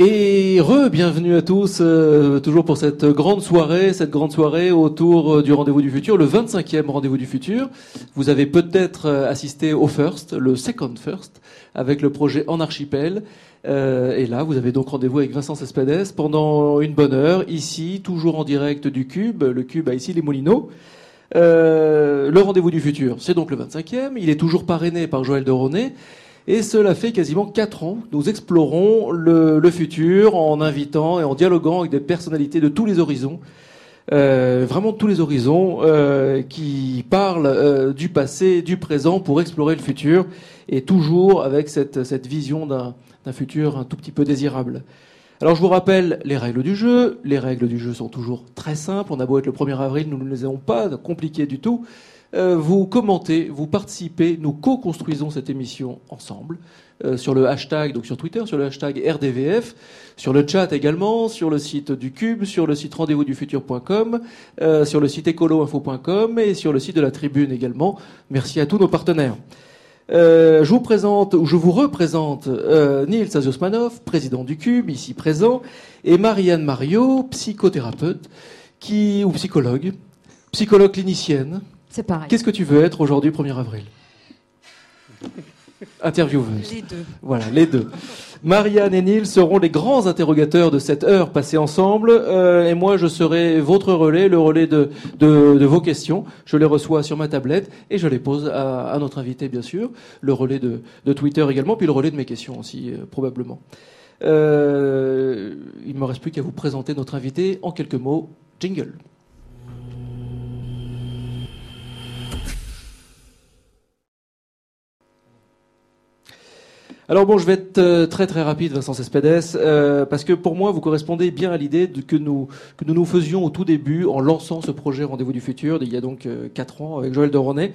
Et re-bienvenue à tous, euh, toujours pour cette grande soirée, cette grande soirée autour euh, du Rendez-vous du Futur, le 25e Rendez-vous du Futur. Vous avez peut-être euh, assisté au First, le Second First, avec le projet En Archipel. et là, vous avez donc rendez-vous avec Vincent Cespedes pendant une bonne heure, ici, toujours en direct du Cube. Le Cube a ici les Moulineaux. le Rendez-vous du Futur, c'est donc le 25e. Il est toujours parrainé par Joël de Ronet. Et cela fait quasiment quatre ans nous explorons le, futur en invitant et en dialoguant avec des personnalités de tous les horizons. Euh, vraiment de tous les horizons, euh, qui parlent euh, du passé, du présent pour explorer le futur, et toujours avec cette, cette vision d'un futur un tout petit peu désirable. Alors je vous rappelle les règles du jeu. Les règles du jeu sont toujours très simples. On a beau être le 1er avril, nous ne les avons pas compliquées du tout. Euh, vous commentez, vous participez, nous co-construisons cette émission ensemble euh, sur le hashtag, donc sur Twitter, sur le hashtag RDVF, sur le chat également, sur le site du Cube, sur le site rendez-vous-du-futur.com, euh, sur le site écoloinfo.com et sur le site de la Tribune également. Merci à tous nos partenaires. je vous présente, ou je vous représente Nils Aziosmanov, président du Cube, ici présent, et Marianne Mario, psychothérapeute, qui, ou psychologue, psychologue clinicienne, c'est pareil. Qu'est-ce que tu veux être aujourd'hui, 1er avril Intervieweuse. Les deux. Voilà, les deux. Marianne et Neil seront les grands interrogateurs de cette heure passée ensemble, euh, et moi je serai votre relais, le relais de, de, vos questions. Je les reçois sur ma tablette et je les pose à, notre invité, bien sûr, le relais de, de, Twitter également, puis le relais de mes questions aussi, euh, probablement. Euh, il ne me reste plus qu'à vous présenter notre invité en quelques mots. Jingle. Alors bon, je vais être euh, très très rapide, Vincent Cespedes, euh, parce que pour moi, vous correspondez bien à l'idée que nous, que nous nous faisions au tout début en lançant ce projet Rendez-vous du futur, il y a donc euh, quatre ans, avec Joël de René.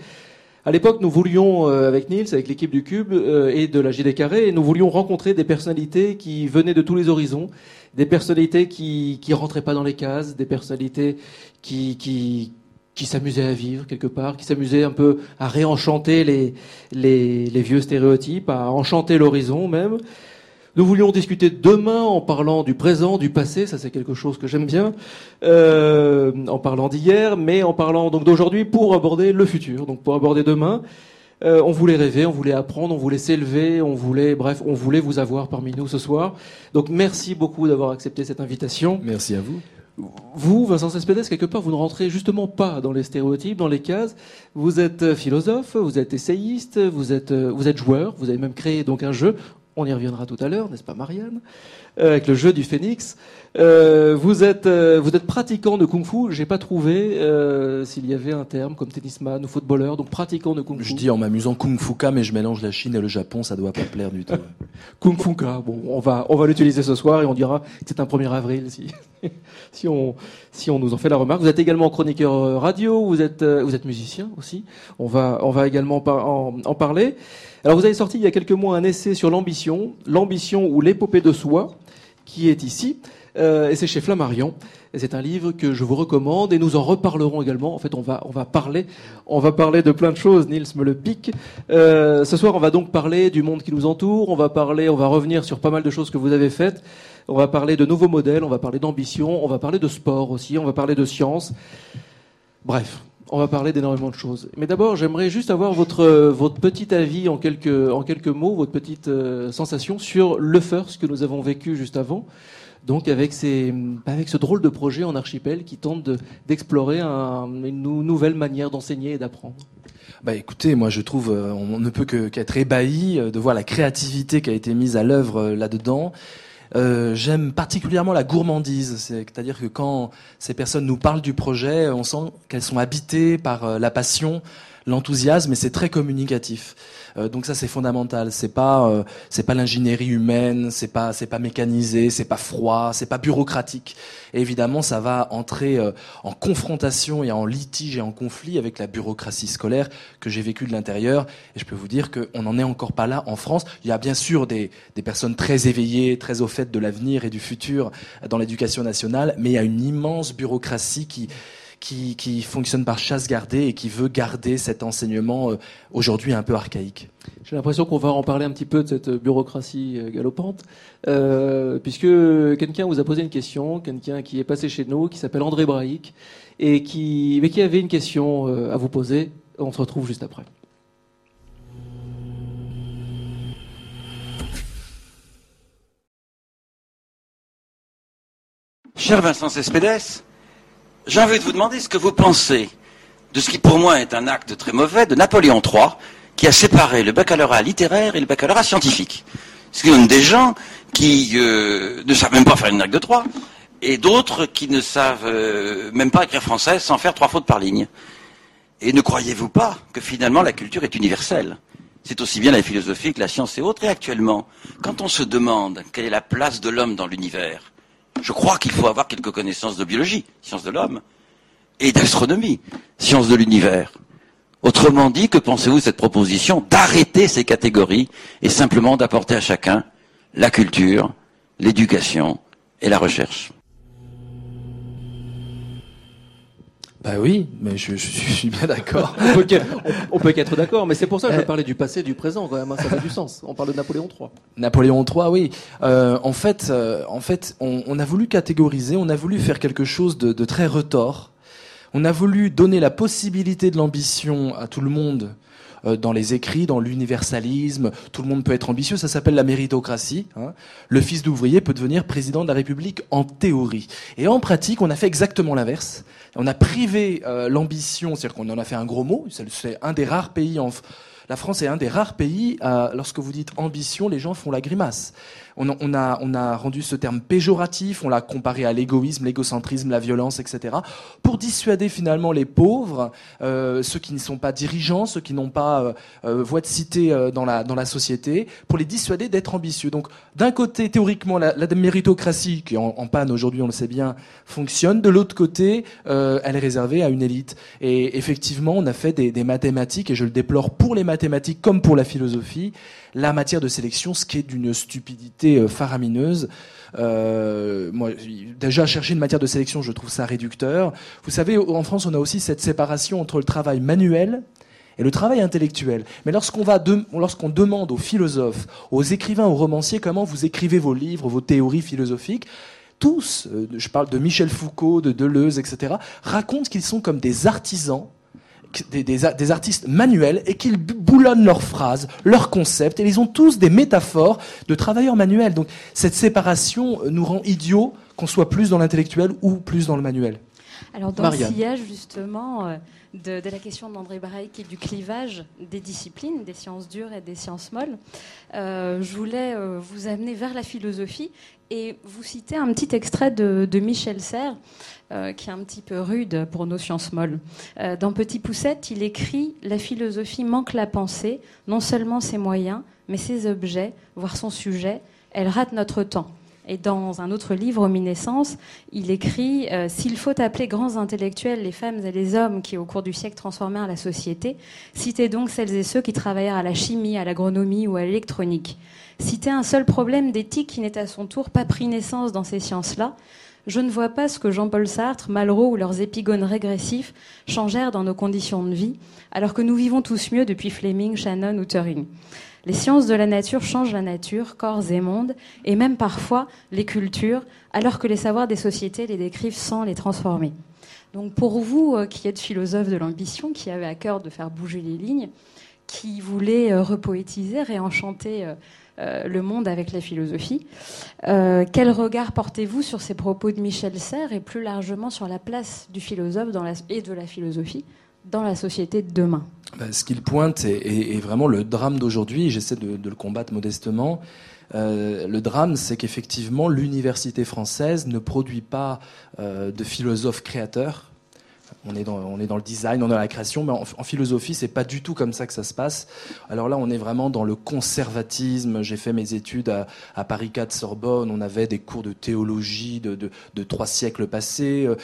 À l'époque, nous voulions, avec Niels, avec l'équipe du Cube et de la JD Carré, nous voulions rencontrer des personnalités qui venaient de tous les horizons, des personnalités qui qui rentraient pas dans les cases, des personnalités qui qui qui s'amusait à vivre quelque part, qui s'amusait un peu à réenchanter les, les, les vieux stéréotypes, à enchanter l'horizon même. Nous voulions discuter demain en parlant du présent, du passé, ça c'est quelque chose que j'aime bien, euh, en parlant d'hier, mais en parlant donc d'aujourd'hui pour aborder le futur, donc pour aborder demain. Euh, on voulait rêver, on voulait apprendre, on voulait s'élever, on voulait, bref, on voulait vous avoir parmi nous ce soir. Donc merci beaucoup d'avoir accepté cette invitation. Merci à vous vous, Vincent Cespedes, quelque part, vous ne rentrez justement pas dans les stéréotypes, dans les cases. Vous êtes euh, philosophe, vous êtes essayiste, vous êtes, euh, vous êtes joueur, vous avez même créé donc un jeu. On y reviendra tout à l'heure, n'est-ce pas, Marianne? Euh, Avec le jeu du phénix. Euh, vous êtes euh, vous êtes pratiquant de kung-fu. J'ai pas trouvé euh, s'il y avait un terme comme tennisman ou footballeur. Donc pratiquant de kung-fu. Je dis en m'amusant kung-fuka, mais je mélange la Chine et le Japon. Ça doit pas plaire du tout. kung-fuka. Bon, on va on va l'utiliser ce soir et on dira que c'est un 1er avril si si on si on nous en fait la remarque. Vous êtes également chroniqueur radio. Vous êtes vous êtes musicien aussi. On va on va également en, en parler. Alors vous avez sorti il y a quelques mois un essai sur l'ambition, l'ambition ou l'épopée de soi, qui est ici. Euh, et c'est chez Flammarion. Et c'est un livre que je vous recommande et nous en reparlerons également. En fait, on va, on va parler, on va parler de plein de choses. Niels me le pique. Euh, ce soir, on va donc parler du monde qui nous entoure. On va parler, on va revenir sur pas mal de choses que vous avez faites. On va parler de nouveaux modèles. On va parler d'ambition. On va parler de sport aussi. On va parler de science. Bref, on va parler d'énormément de choses. Mais d'abord, j'aimerais juste avoir votre votre petit avis en quelques en quelques mots, votre petite euh, sensation sur le first que nous avons vécu juste avant donc avec, ces, avec ce drôle de projet en archipel qui tente d'explorer une nouvelle manière d'enseigner et d'apprendre. Bah écoutez, moi je trouve, euh, on ne peut qu'être ébahi euh, de voir la créativité qui a été mise à l'œuvre euh. J'aime particulièrement la gourmandise, c'est-à-dire que quand ces personnes nous parlent du projet, on sent qu'elles sont habitées par la passion, l'enthousiasme, et c'est très communicatif. Euh, donc ça c'est fondamental. C'est pas euh, c'est pas l'ingénierie humaine, c'est pas c'est pas mécanisé, c'est pas froid, c'est pas bureaucratique. Et évidemment ça va entrer euh, en confrontation et en litige et en conflit avec la bureaucratie scolaire que j'ai vécue de l'intérieur. Et je peux vous dire qu'on n'en est encore pas là en France. Il y a bien sûr des des personnes très éveillées, très au fait de l'avenir et du futur dans l'éducation nationale, mais il y a une immense bureaucratie qui qui, qui fonctionne par chasse gardée et qui veut garder cet enseignement euh, aujourd'hui un peu archaïque. J'ai l'impression qu'on va en parler un petit peu de cette bureaucratie euh, galopante, euh, puisque quelqu'un vous a posé une question, quelqu'un qui est passé chez nous, qui s'appelle André Braïc, et qui, mais qui avait une question à vous poser. On se retrouve juste après. Cher Vincent Cespedes, j'ai envie de vous demander ce que vous pensez de ce qui pour moi est un acte très mauvais de Napoléon III, qui a séparé le baccalauréat littéraire et le baccalauréat scientifique. Ce qui donne des gens qui euh, ne savent même pas faire une acte de trois, et d'autres qui ne savent euh, même pas écrire français sans faire trois fautes par ligne. Et ne croyez-vous pas que finalement la culture est universelle? C'est aussi bien la philosophie que la science et autres. Et actuellement, quand on se demande quelle est la place de l'homme dans l'univers, je crois qu'il faut avoir quelques connaissances de biologie, sciences de l'homme, et d'astronomie, sciences de l'univers. Autrement dit, que pensez-vous de cette proposition d'arrêter ces catégories et simplement d'apporter à chacun la culture, l'éducation et la recherche? Bah oui, mais je, suis bien d'accord. on peut qu'être d'accord, mais c'est pour ça que je parlais du passé, du présent quand même. Hein, ça fait du sens. On parle de Napoléon III. Napoléon III, oui. Euh, en fait, euh, en fait, on, a voulu catégoriser, on a voulu faire quelque chose de, de très retors. On a voulu donner la possibilité de l'ambition à tout le monde euh, dans les écrits, dans l'universalisme. Tout le monde peut être ambitieux. Ça s'appelle la méritocratie. Hein. Le fils d'ouvrier peut devenir président de la République en théorie. Et en pratique, on a fait exactement l'inverse. On a privé euh, l'ambition, c'est-à-dire qu'on en a fait un gros mot. C'est un des rares pays en la France est un des rares pays, lorsque vous dites ambition, les gens font la grimace on, a, on a rendu ce terme péjoratif, on l'a comparé à l'égoïsme, l'égocentrisme, la violence, etc., pour dissuader finalement les pauvres, euh, ceux qui ne sont pas dirigeants, ceux qui n'ont pas euh, euh, voix de cité dans, la, dans la société, pour les dissuader d'être ambitieux. Donc, d'un côté, théoriquement, la, méritocratie, qui est en, panne aujourd'hui, on le sait bien, fonctionne. De l'autre côté, elle est réservée à une élite. Et effectivement, on a fait des, des mathématiques, et je le déplore pour les mathématiques comme pour la philosophie, la matière de sélection, ce qui est d'une stupidité euh, faramineuse. Euh, moi, déjà chercher une matière de sélection, je trouve ça réducteur. Vous savez, en France, on a aussi cette séparation entre le travail manuel et le travail intellectuel. Mais lorsqu'on va, lorsqu'on demande aux philosophes, aux écrivains, aux romanciers comment vous écrivez vos livres, vos théories philosophiques, tous, euh, je parle de Michel Foucault, de Deleuze, etc., racontent qu'ils sont comme des artisans des, artistes manuels et qu'ils boulonnent leurs phrases, leurs concepts, et ils ont tous des métaphores de travailleurs manuels. Donc cette séparation nous rend idiots qu'on soit plus dans l'intellectuel ou plus dans le manuel. Alors dans le sillage justement euh, de, la question d'André Bareik et du clivage des disciplines, des sciences dures et des sciences molles, euh, je voulais euh, vous amener vers la philosophie et vous citer un petit extrait de, Michel Serres, qui est un petit peu rude pour nos sciences molles. dans Petit Poussette, il écrit La philosophie manque la pensée, non seulement ses moyens, mais ses objets, voire son sujet. Elle rate notre temps. Et dans un autre livre, Omniscience, il écrit euh, S'il faut appeler grands intellectuels les femmes et les hommes qui, au cours du siècle, transformèrent la société, citez donc celles et ceux qui travaillèrent à la chimie, à l'agronomie ou à l'électronique. Citez un seul problème d'éthique qui n'est à son tour pas pris naissance dans ces sciences-là. Je ne vois pas ce que Jean-Paul Sartre, Malraux ou leurs épigones régressifs changèrent dans nos conditions de vie, alors que nous vivons tous mieux depuis Fleming, Shannon ou Turing. Les sciences de la nature changent la nature, corps et monde, et même parfois les cultures, alors que les savoirs des sociétés les décrivent sans les transformer. Donc pour vous, euh, qui êtes philosophe de l'ambition, qui avez à cœur de faire bouger les lignes, qui voulez euh, repoétiser, réenchanter euh, le monde avec la philosophie, quel regard portez-vous sur ces propos de Michel Serres et plus largement sur la place du philosophe et de la philosophie dans la société de demain ben, Ce qu'il pointe est, vraiment le drame d'aujourd'hui, j'essaie de, le combattre modestement. Euh, le drame, c'est qu'effectivement, l'université française ne produit pas euh, de philosophes créateurs, on est dans, on est dans le design, on est dans la création, mais en, philosophie, c'est pas du tout comme ça que ça se passe. Alors là, on est vraiment dans le conservatisme. J'ai fait mes études à, à, Paris 4 Sorbonne. On avait des cours de théologie de, de, de trois siècles passés. Euh,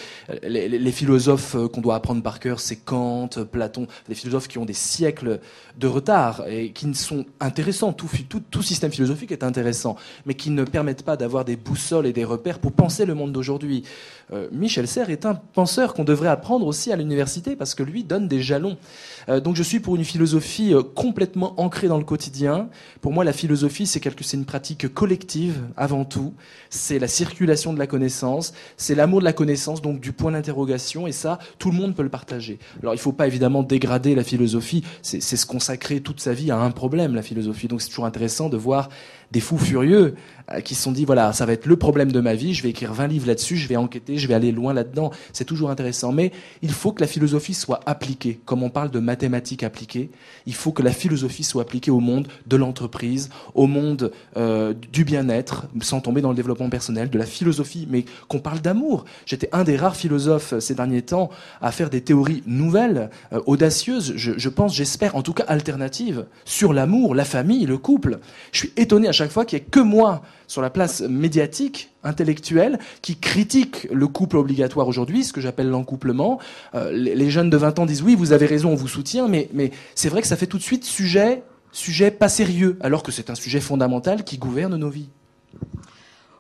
les, les philosophes euh, qu'on doit apprendre par cœur, c'est Kant, Platon, des philosophes qui ont des siècles de retard et qui ne sont intéressants. Tout, tout, tout système philosophique est intéressant, mais qui ne permettent pas d'avoir des boussoles et des repères pour penser le monde d'aujourd'hui. Euh, Michel Serres est un penseur qu'on devrait apprendre aussi à l'université parce que lui donne des jalons. Euh, donc je suis pour une philosophie euh, complètement ancrée dans le quotidien. Pour moi, la philosophie, c'est quelque, c'est une pratique collective avant tout. C'est la circulation de la connaissance, c'est l'amour de la connaissance, donc du point d'interrogation. Et ça, tout le monde peut le partager. Alors il ne faut pas évidemment dégrader la philosophie. C'est, c'est se consacrer toute sa vie à un problème, la philosophie. Donc c'est toujours intéressant de voir des fous furieux euh, qui se sont dit voilà, ça va être le problème de ma vie, je vais écrire 20 livres là-dessus, je vais enquêter, je vais aller loin là-dedans. C'est toujours intéressant. Mais il faut que la philosophie soit appliquée. Comme on parle de mathématiques appliquées, il faut que la philosophie soit appliquée au monde de l'entreprise, au monde euh, du bien-être, sans tomber dans le développement personnel, de la philosophie, mais qu'on parle d'amour. J'étais un des rares philosophes euh, ces derniers temps à faire des théories nouvelles, audacieuses, je, je pense, j'espère, en tout cas alternatives, sur l'amour, la famille, le couple. Je suis étonné à fois qu'il n'y ait que moi sur la place médiatique, intellectuelle, qui critique le couple obligatoire aujourd'hui, ce que j'appelle l'encouplement. Euh, les, jeunes de 20 ans disent oui, vous avez raison, on vous soutient, mais, mais c'est vrai que ça fait tout de suite sujet, sujet pas sérieux, alors que c'est un sujet fondamental qui gouverne nos vies.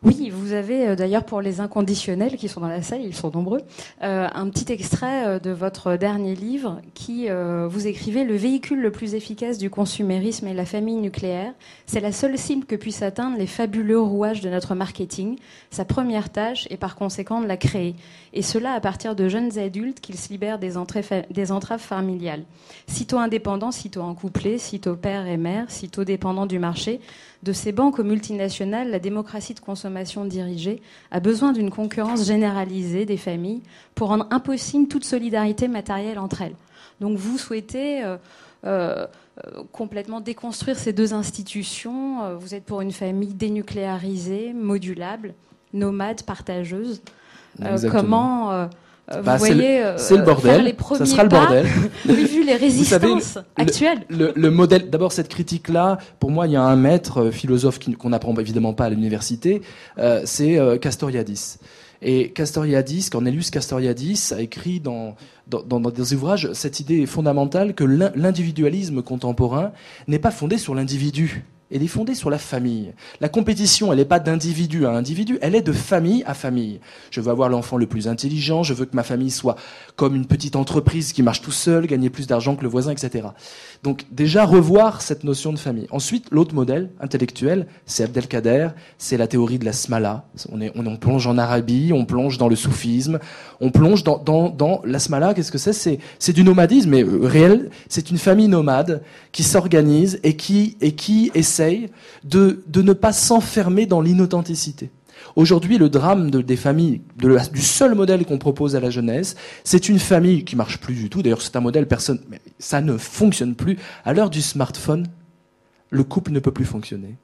Oui, vous avez euh, d'ailleurs pour les inconditionnels qui sont dans la salle, ils sont nombreux, euh, un petit extrait euh, de votre dernier livre qui vous écrivez le véhicule le plus efficace du consumérisme est la famille nucléaire. C'est la seule cible que puissent atteindre les fabuleux rouages de notre marketing. Sa première tâche est par conséquent de la créer. Et cela à partir de jeunes adultes qu'ils se libèrent des, entraves familiales. Sitôt indépendants, sitôt en couplés, sitôt père et mère, sitôt dépendants du marché, de ces banques aux multinationales, la démocratie de consommation dirigée a besoin d'une concurrence généralisée des familles pour rendre impossible toute solidarité matérielle entre elles. Donc vous souhaitez euh, euh, complètement déconstruire ces deux institutions. Euh, vous êtes pour une famille dénucléarisée, modulable, nomade, partageuse. comment euh, bah, voyez, euh, c'est le, bordel. Les ça sera le bordel. vu les résistances actuelles. Le, modèle, d'abord cette critique-là, pour moi, il y a un maître euh, philosophe qu'on n'apprend évidemment pas à l'université, c'est Castoriadis. Et Castoriadis, Cornelius Castoriadis a écrit dans, dans, dans, des ouvrages cette idée fondamentale que l'individualisme contemporain n'est pas fondé sur l'individu elle est fondée sur la famille. La compétition, elle n'est pas d'individu à individu, elle est de famille à famille. Je veux avoir l'enfant le plus intelligent, je veux que ma famille soit comme une petite entreprise qui marche tout seul, gagner plus d'argent que le voisin, etc. Donc déjà revoir cette notion de famille. Ensuite, l'autre modèle intellectuel, c'est Abdelkader, c'est la théorie de la smala. On, plonge en Arabie, on plonge dans le soufisme, on plonge dans, dans, la smala. Qu'est-ce que c'est? C'est du nomadisme, mais euh, réel. C'est une famille nomade qui s'organise et qui, et qui de, ne pas s'enfermer dans l'inauthenticité. Aujourd'hui, le drame des familles, du seul modèle qu'on propose à la jeunesse, c'est une famille qui marche plus du tout. D'ailleurs, c'est un modèle personne, ça ne fonctionne plus. À l'heure du smartphone, le couple ne peut plus fonctionner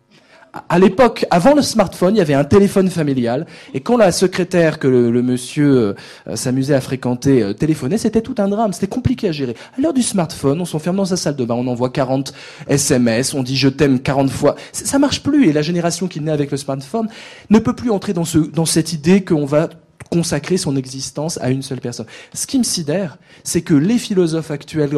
à l'époque, avant le smartphone, il y avait un téléphone familial, et quand la secrétaire que le, monsieur euh, s'amusait à fréquenter euh, téléphonait, c'était tout un drame, c'était compliqué à gérer. À l'heure du smartphone, on s'enferme dans sa salle de bain, on envoie 40 SMS, on dit je t'aime 40 fois. Ça marche plus, et la génération qui naît avec le smartphone ne peut plus entrer dans, ce, dans cette idée qu'on va consacrer son existence à une seule personne. Ce qui me sidère, c'est que les philosophes actuels,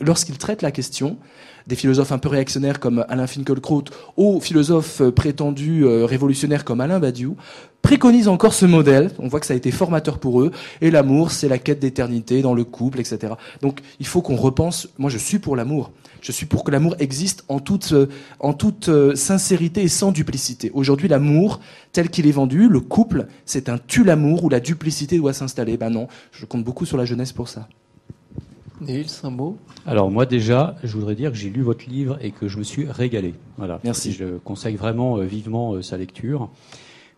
lorsqu'ils traitent la question, des philosophes un peu réactionnaires comme Alain Finkielkraut aux philosophes prétendus euh, révolutionnaires comme Alain Badiou, préconisent encore ce modèle. On voit que ça a été formateur pour eux. Et l'amour, c'est la quête d'éternité dans le couple, etc. Donc il faut qu'on repense. Moi, je suis pour l'amour. Je suis pour que l'amour existe en toute, euh, en toute euh, sincérité et sans duplicité. Aujourd'hui, l'amour, tel qu'il est vendu, le couple, c'est un tue l'amour où la duplicité doit s'installer. Ben non, je compte beaucoup sur la jeunesse pour ça. Nils, un mot Alors moi déjà, je voudrais dire que j'ai lu votre livre et que je me suis régalé. Voilà. Merci. Je conseille vraiment euh, vivement euh, sa lecture.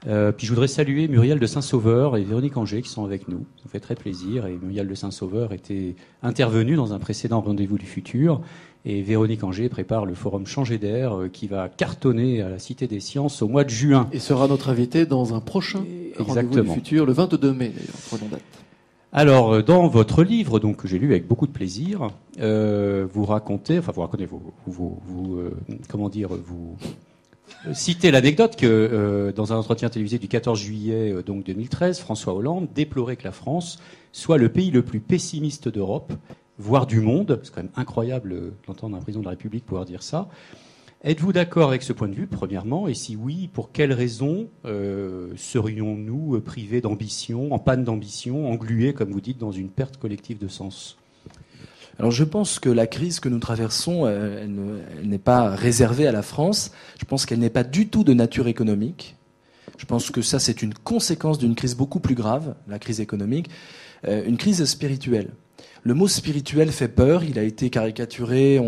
Euh, puis je voudrais saluer Muriel de Saint-Sauveur et Véronique Anger qui sont avec nous. Ça fait très plaisir. Et Muriel de Saint-Sauveur était intervenue dans un précédent rendez-vous du futur. Et Véronique Anger prépare le forum Changer d'air qui va cartonner à la Cité des Sciences au mois de juin. Et sera notre invité dans un prochain rendez-vous du futur, le 22 mai d'ailleurs, prenons date. Alors, euh, dans votre livre, donc que j'ai lu avec beaucoup de plaisir, euh, vous racontez, enfin vous racontez, vous, euh, citez l'anecdote que dans un entretien télévisé du 14 juillet donc 2013, François Hollande déplorait que la France soit le pays le plus pessimiste d'Europe, voire du monde. C'est quand même incroyable d'entendre un président de la République pouvoir dire ça. Êtes-vous d'accord avec ce point de vue, premièrement Et si oui, pour quelles raisons euh, serions-nous privés d'ambition, en panne d'ambition, englués, comme vous dites, dans une perte collective de sens? Alors je pense que la crise que nous traversons, euh, elle n'est pas réservée à la France. Je pense qu'elle n'est pas du tout de nature économique. Je pense que ça, c'est une conséquence d'une crise beaucoup plus grave, la crise économique, euh, une crise spirituelle. Le mot spirituel fait peur, il a été caricaturé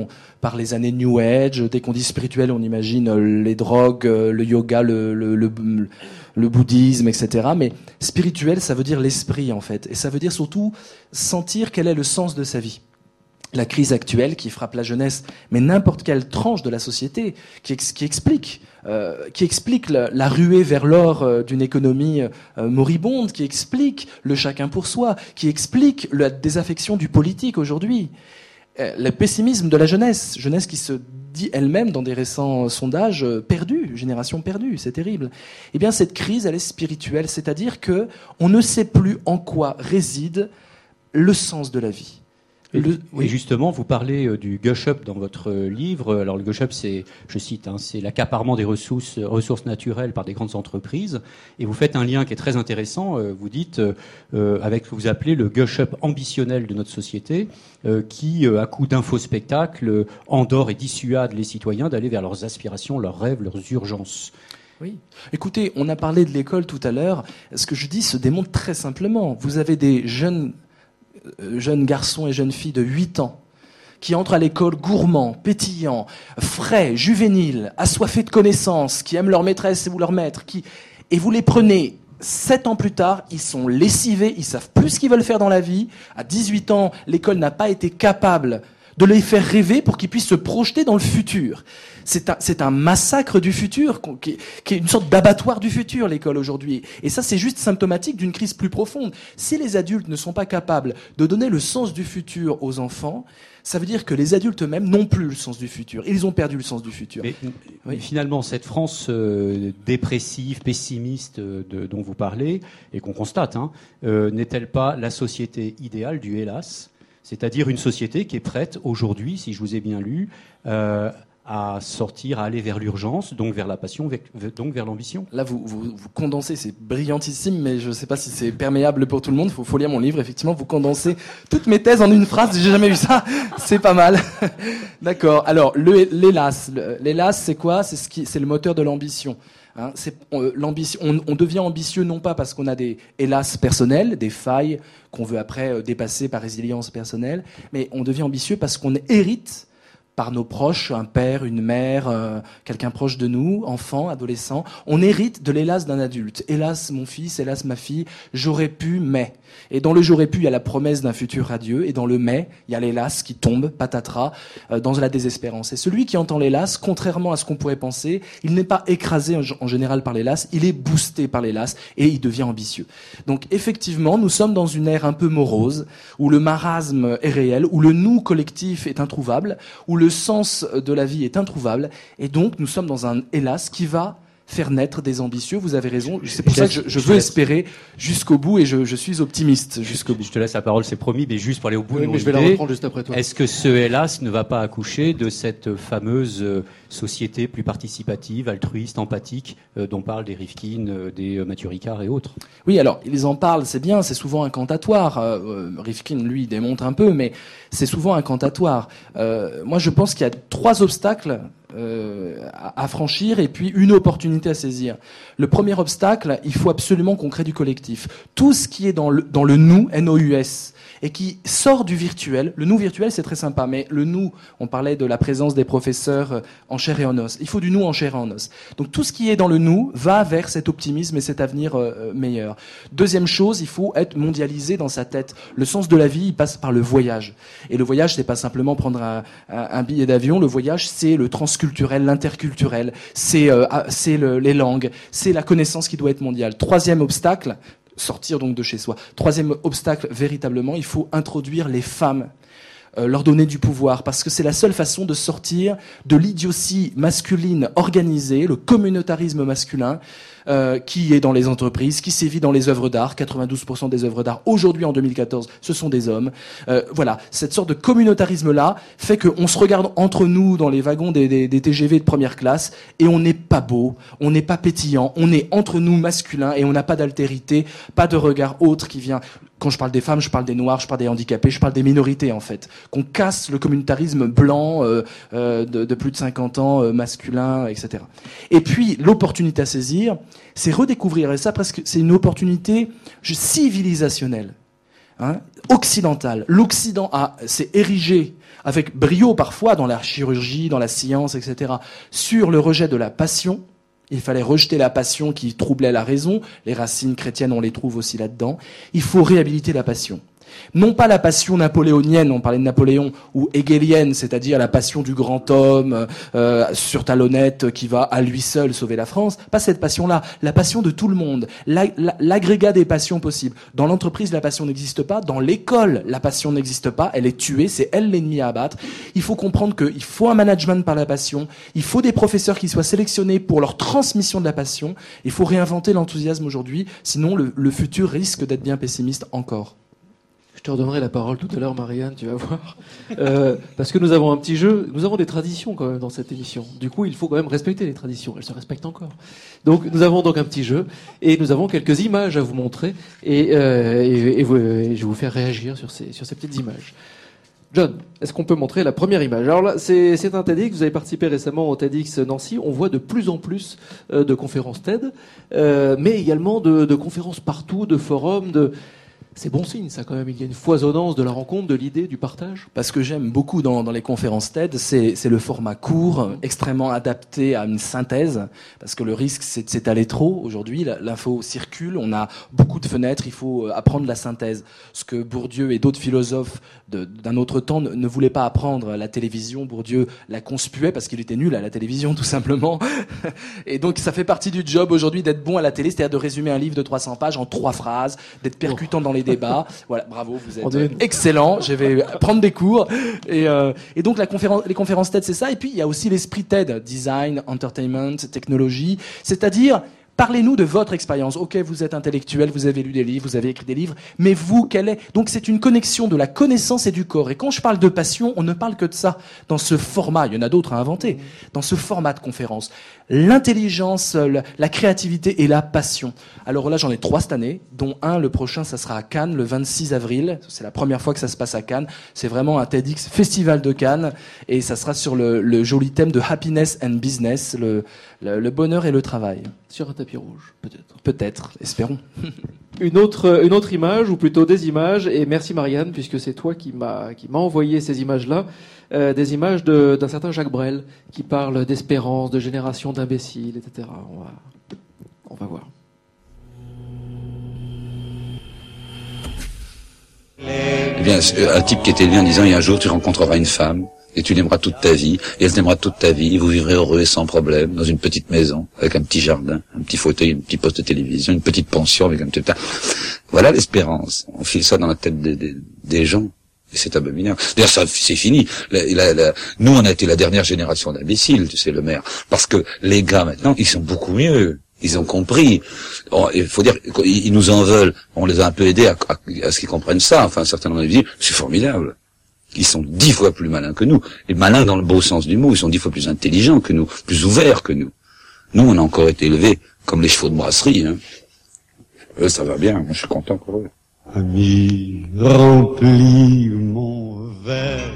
par les années New Age. Dès qu'on dit spirituel, on imagine euh, les drogues, euh, le yoga, le, le, bouddhisme, etc. Mais spirituel, ça veut dire l'esprit, en fait. Et ça veut dire surtout sentir quel est le sens de sa vie la crise actuelle qui frappe la jeunesse, mais n'importe quelle tranche de la société, qui, explique, euh, qui explique la, ruée vers l'or euh, d'une économie euh, moribonde, qui explique le chacun pour soi, qui explique la désaffection du politique aujourd'hui, le pessimisme de la jeunesse, jeunesse qui se dit elle-même dans des récents sondages perdue, génération perdue, c'est terrible. Eh bien, cette crise, elle est spirituelle, c'est-à-dire que on ne sait plus en quoi réside le sens de la vie. Et, justement, vous parlez euh, du gush up dans votre euh, livre. Alors le gush up, c'est, je cite, hein, c'est l'accaparement des ressources, ressources naturelles par des grandes entreprises. Et vous faites un lien qui est très intéressant. Euh, vous dites avec ce que vous appelez le gush up ambitionnel de notre société, qui, à coup d'infospectacle, endort et dissuade les citoyens d'aller vers leurs aspirations, leurs rêves, leurs urgences. Oui. Écoutez, on a parlé de l'école tout à l'heure. Ce que je dis se démontre très simplement. Vous avez des jeunes euh, jeunes garçons et jeunes filles de 8 ans qui entrent à l'école gourmands, pétillants, frais, juvéniles, assoiffés de connaissances, qui aiment leur maîtresse ou leur maître, qui... et vous les prenez sept ans plus tard, ils sont lessivés, ils savent plus ce qu'ils veulent faire dans la vie. À 18 ans, l'école n'a pas été capable de les faire rêver pour qu'ils puissent se projeter dans le futur. C'est un, massacre du futur, qui, qui est une sorte d'abattoir du futur, l'école aujourd'hui. Et ça, c'est juste symptomatique d'une crise plus profonde. Si les adultes ne sont pas capables de donner le sens du futur aux enfants, ça veut dire que les adultes eux-mêmes n'ont plus le sens du futur. Ils ont perdu le sens du futur. Mais, finalement, cette France euh, dépressive, pessimiste euh, de, dont vous parlez, et qu'on constate, hein, euh, n'est-elle pas la société idéale du hélas? C'est-à-dire une société qui est prête aujourd'hui, si je vous ai bien lu, euh, à sortir, à aller vers l'urgence, donc vers la passion, donc vers l'ambition. Là, vous, vous, condensez, c'est brillantissime, mais je ne sais pas si c'est perméable pour tout le monde. Il faut, lire mon livre, effectivement. Vous condensez toutes mes thèses en une phrase. J'ai jamais vu ça. C'est pas mal. D'accord. Alors, l'hélas. L'hélas, c'est quoi? C'est ce c'est le moteur de l'ambition. Hein, on, l'ambition, on, devient ambitieux non pas parce qu'on a des hélas personnels, des failles qu'on veut après euh, dépasser par résilience personnelle, mais on devient ambitieux parce qu'on hérite par nos proches, un père, une mère, euh, quelqu'un proche de nous, enfant, adolescent, on hérite de l'hélas d'un adulte. Hélas mon fils, hélas ma fille, j'aurais pu, mais. Et dans le j'aurais pu, il y a la promesse d'un futur radieux, et dans le mais, il y a l'hélas qui tombe, patatras, euh, dans la désespérance. Et celui qui entend l'hélas, contrairement à ce qu'on pourrait penser, il n'est pas écrasé en, général par l'hélas, il est boosté par l'hélas, et il devient ambitieux. Donc effectivement, nous sommes dans une ère un peu morose, où le marasme est réel, où le nous collectif est introuvable, où le le sens de la vie est introuvable, et donc nous sommes dans un hélas qui va faire naître des ambitieux. Vous avez raison. C'est pour ça que je, veux espérer jusqu'au bout et je, suis optimiste jusqu'au bout. Je te laisse la parole, c'est promis, mais juste pour aller au bout de mais je vais la reprendre juste après toi. Est-ce que ce hélas ne va pas accoucher de cette fameuse euh, société plus participative, altruiste, empathique, euh, dont parlent des Rifkin, euh, des Mathieu Ricard et autres? Oui, alors ils en parlent, c'est bien, c'est souvent incantatoire. Rifkin, lui, démontre un peu, mais c'est souvent incantatoire. moi, je pense qu'il y a trois obstacles euh, à, franchir et puis une opportunité à saisir. Le premier obstacle, il faut absolument qu'on crée du collectif. Tout ce qui est dans le, dans le nous, N-O-U-S, et qui sort du virtuel. Le nous virtuel, c'est très sympa, mais le nous, on parlait de la présence des professeurs euh, en chair et en os. Il faut du nous en chair et en os. Donc tout ce qui est dans le nous va vers cet optimisme et cet avenir euh, euh, meilleur. Deuxième chose, il faut être mondialisé dans sa tête. Le sens de la vie, il passe par le voyage. Et le voyage, c'est pas simplement prendre un, billet d'avion. Le voyage, c'est le transculturel, l'interculturel, c'est ah, c'est les langues, c'est la connaissance qui doit être mondiale. Troisième obstacle, sortir donc de chez soi. Troisième obstacle, véritablement, il faut introduire les femmes euh, leur donner du pouvoir, parce que c'est la seule façon de sortir de l'idiotie masculine organisée, le communautarisme masculin, euh, qui est dans les entreprises, qui sévit dans les œuvres d'art. 92% des œuvres d'art aujourd'hui en 2014, ce sont des hommes. Euh, voilà, cette sorte de communautarisme-là fait qu'on se regarde entre nous dans les wagons des, des, TGV de première classe et on n'est pas beau, on n'est pas pétillant, on est entre nous masculins et on n'a pas d'altérité, pas de regard autre qui vient quand je parle des femmes, je parle des noirs, je parle des handicapés, je parle des minorités en fait. Qu'on casse le communautarisme blanc euh, euh, de, plus de 50 ans, euh, masculin, etc. Et puis l'opportunité à saisir, c'est redécouvrir, et ça presque, c'est une opportunité civilisationnelle, hein, occidentale. L'Occident s'est érigé avec brio parfois dans la chirurgie, dans la science, etc. sur le rejet de la passion il fallait rejeter la passion qui troublait la raison. Les racines chrétiennes, on les trouve aussi là-dedans. Il faut réhabiliter la passion. Non pas la passion napoléonienne, on parlait de Napoléon, ou hegelienne, c'est-à-dire la passion du grand homme euh, sur talonnette qui va à lui seul sauver la France. Pas cette passion-là, la passion de tout le monde, l'agrégat des passions possibles. Dans l'entreprise, la passion n'existe pas. Dans l'école, la passion n'existe pas. Elle est tuée, c'est elle l'ennemi à abattre. Il faut comprendre qu'il faut un management par la passion. Il faut des professeurs qui soient sélectionnés pour leur transmission de la passion. Il faut réinventer l'enthousiasme aujourd'hui, sinon le futur risque d'être bien pessimiste encore. Je te redonnerai la parole tout à l'heure, Marianne, tu vas voir. Euh, parce que nous avons un petit jeu, nous avons des traditions quand même dans cette émission. Du coup, il faut quand même respecter les traditions. Elles se respectent encore. Donc, nous avons donc un petit jeu et nous avons quelques images à vous montrer et, euh, je vais vous faire réagir sur ces, sur ces petites images. John, est-ce qu'on peut montrer la première image? Alors là, c'est un TEDx, vous avez participé récemment au TEDx Nancy, on voit de plus en plus euh, de conférences TED, mais également de, de conférences partout, de forums, de... C'est bon signe, ça, quand même. Il y a une foisonnance de la rencontre, de l'idée, du partage. Parce que j'aime beaucoup dans, dans, les conférences TED, c'est le format court, extrêmement adapté à une synthèse. Parce que le risque, c'est de s'étaler trop. Aujourd'hui, l'info circule, on a beaucoup de fenêtres, il faut apprendre la synthèse. Ce que Bourdieu et d'autres philosophes d'un autre temps ne, ne, voulaient pas apprendre. La télévision, Bourdieu la conspuait parce qu'il était nul à la télévision, tout simplement. et donc, ça fait partie du job aujourd'hui d'être bon à la télé, c'est-à-dire de résumer un livre de 300 pages en trois phrases, d'être percutant dans les débats. Voilà, bravo, vous êtes excellent. Je vais prendre des cours. Et, euh, et donc la conférence, les conférences TED, c'est ça. Et puis il y a aussi l'esprit TED, design, entertainment, technologie, c'est-à-dire Parlez-nous de votre expérience. Ok, vous êtes intellectuel, vous avez lu des livres, vous avez écrit des livres, mais vous, quelle est Donc c'est une connexion de la connaissance et du corps. Et quand je parle de passion, on ne parle que de ça dans ce format. Il y en a d'autres à inventer. Dans ce format de conférence, l'intelligence, la créativité et la passion. Alors là, j'en ai trois cette année, dont un le prochain, ça sera à Cannes le 26 avril. C'est la première fois que ça se passe à Cannes. C'est vraiment un TEDx Festival de Cannes et ça sera sur le, le joli thème de happiness and business, le, le bonheur et le travail. Sur un tapis rouge, peut-être. Peut-être, espérons. une autre, une autre image, ou plutôt des images, et merci Marianne, puisque c'est toi qui m'a, qui m'a envoyé ces images-là, euh, des images d'un certain Jacques Brel, qui parle d'espérance, de génération d'imbéciles, etc. On va, on va voir. Eh bien, un type qui était élevé en disant, il y a un jour, tu rencontreras une femme, et tu l'aimeras toute ta vie, et elle t'aimera toute ta vie, et vous vivrez heureux et sans problème, dans une petite maison, avec un petit jardin, un petit fauteuil, un petit poste de télévision, une petite pension avec un petit... Voilà l'espérance. On file ça dans la tête des, des, des gens. Et c'est abominable. D'ailleurs, c'est fini. La, la, la, nous, on a été la dernière génération d'imbéciles, tu sais, le maire. Parce que les gars, maintenant, ils sont beaucoup mieux. Ils ont compris. Il faut dire, ils nous en veulent. On les a un peu aidés à, à, à ce qu'ils comprennent ça. Enfin, un certain nombre de vie, c'est formidable. Ils sont dix fois plus malins que nous. Et malins dans le beau sens du mot. Ils sont dix fois plus intelligents que nous, plus ouverts que nous. Nous, on a encore été élevés comme les chevaux de brasserie. Hein. Eux, ça va bien. Moi, je suis content pour eux. Ami, remplis mon verre.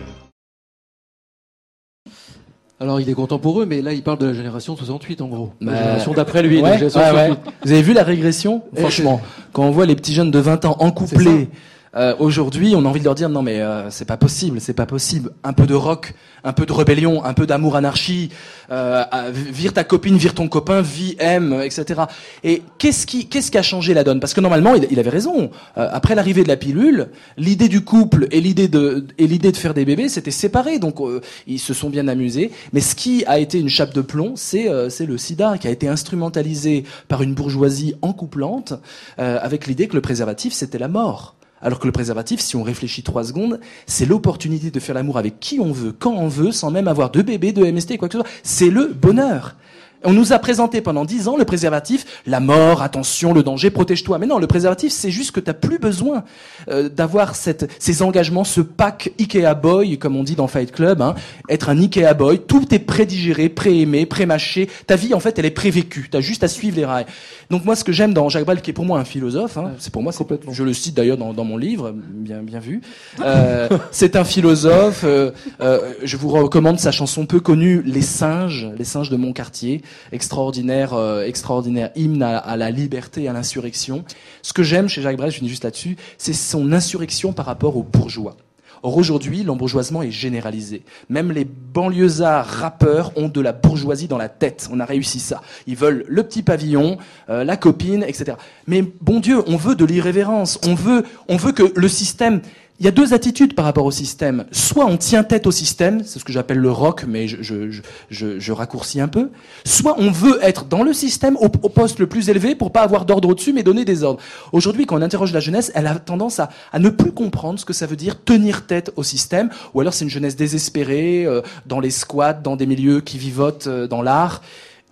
Alors il est content pour eux, mais là il parle de la génération 68 en gros. La bah, génération d'après lui. Ouais, ouais, ouais. Vous avez vu la régression? Franchement, quand on voit les petits jeunes de 20 ans en couplé euh, Aujourd'hui, on a envie de leur dire non mais euh, c'est pas possible, c'est pas possible. Un peu de rock, un peu de rébellion, un peu d'amour anarchie. Euh, vire ta copine, vire ton copain, vie, aime, etc. Et qu'est-ce qui, qu'est-ce qui a changé la donne? Parce que normalement, il, avait raison. Euh, après l'arrivée de la pilule, l'idée du couple et l'idée de et l'idée de faire des bébés, c'était séparé. Donc euh, ils se sont bien amusés. Mais ce qui a été une chape de plomb, c'est euh, c'est le SIDA qui a été instrumentalisé par une bourgeoisie encouplante avec l'idée que le préservatif c'était la mort Alors que le préservatif, si on réfléchit trois secondes, c'est l'opportunité de faire l'amour avec qui on veut, quand on veut, sans même avoir de bébé, de MST, quoi que ce soit. C'est le bonheur. On nous a présenté pendant dix ans le préservatif, la mort, attention, le danger, protège-toi. Mais non, le préservatif, c'est juste que tu n'as plus besoin euh, d'avoir ces engagements, ce pack Ikea Boy, comme on dit dans Fight Club, hein, être un Ikea Boy, tout est prédigéré, pré-aimé, pré-mâché. Ta vie, en fait, elle est prévécue. Tu as juste à suivre les rails. Donc moi, ce que j'aime dans Jacques Brel, qui est pour moi un philosophe, hein, c'est pour moi, complètement. je le cite d'ailleurs dans, dans, mon livre, bien, bien vu. Euh, c'est un philosophe. Euh, euh, je vous recommande sa chanson peu connue, Les singes, les singes de mon quartier extraordinaire, euh, extraordinaire hymne à, la liberté à l'insurrection. Ce que j'aime chez Jacques Brel, je finis juste là-dessus, c'est son insurrection par rapport aux bourgeois. Or aujourd'hui, l'embourgeoisement est généralisé. Même les banlieusards rappeurs ont de la bourgeoisie dans la tête. On a réussi ça. Ils veulent le petit pavillon, euh, la copine, etc. Mais bon Dieu, on veut de l'irrévérence. On veut, on veut que le système il y a deux attitudes par rapport au système. Soit on tient tête au système, c'est ce que j'appelle le rock, mais je, je, je, je, raccourcis un peu. Soit on veut être dans le système au, poste le plus élevé pour pas avoir d'ordre au-dessus, mais donner des ordres. Aujourd'hui, quand on interroge la jeunesse, elle a tendance à, à, ne plus comprendre ce que ça veut dire tenir tête au système, ou alors c'est une jeunesse désespérée euh, dans les squats, dans des milieux qui vivotent euh, dans l'art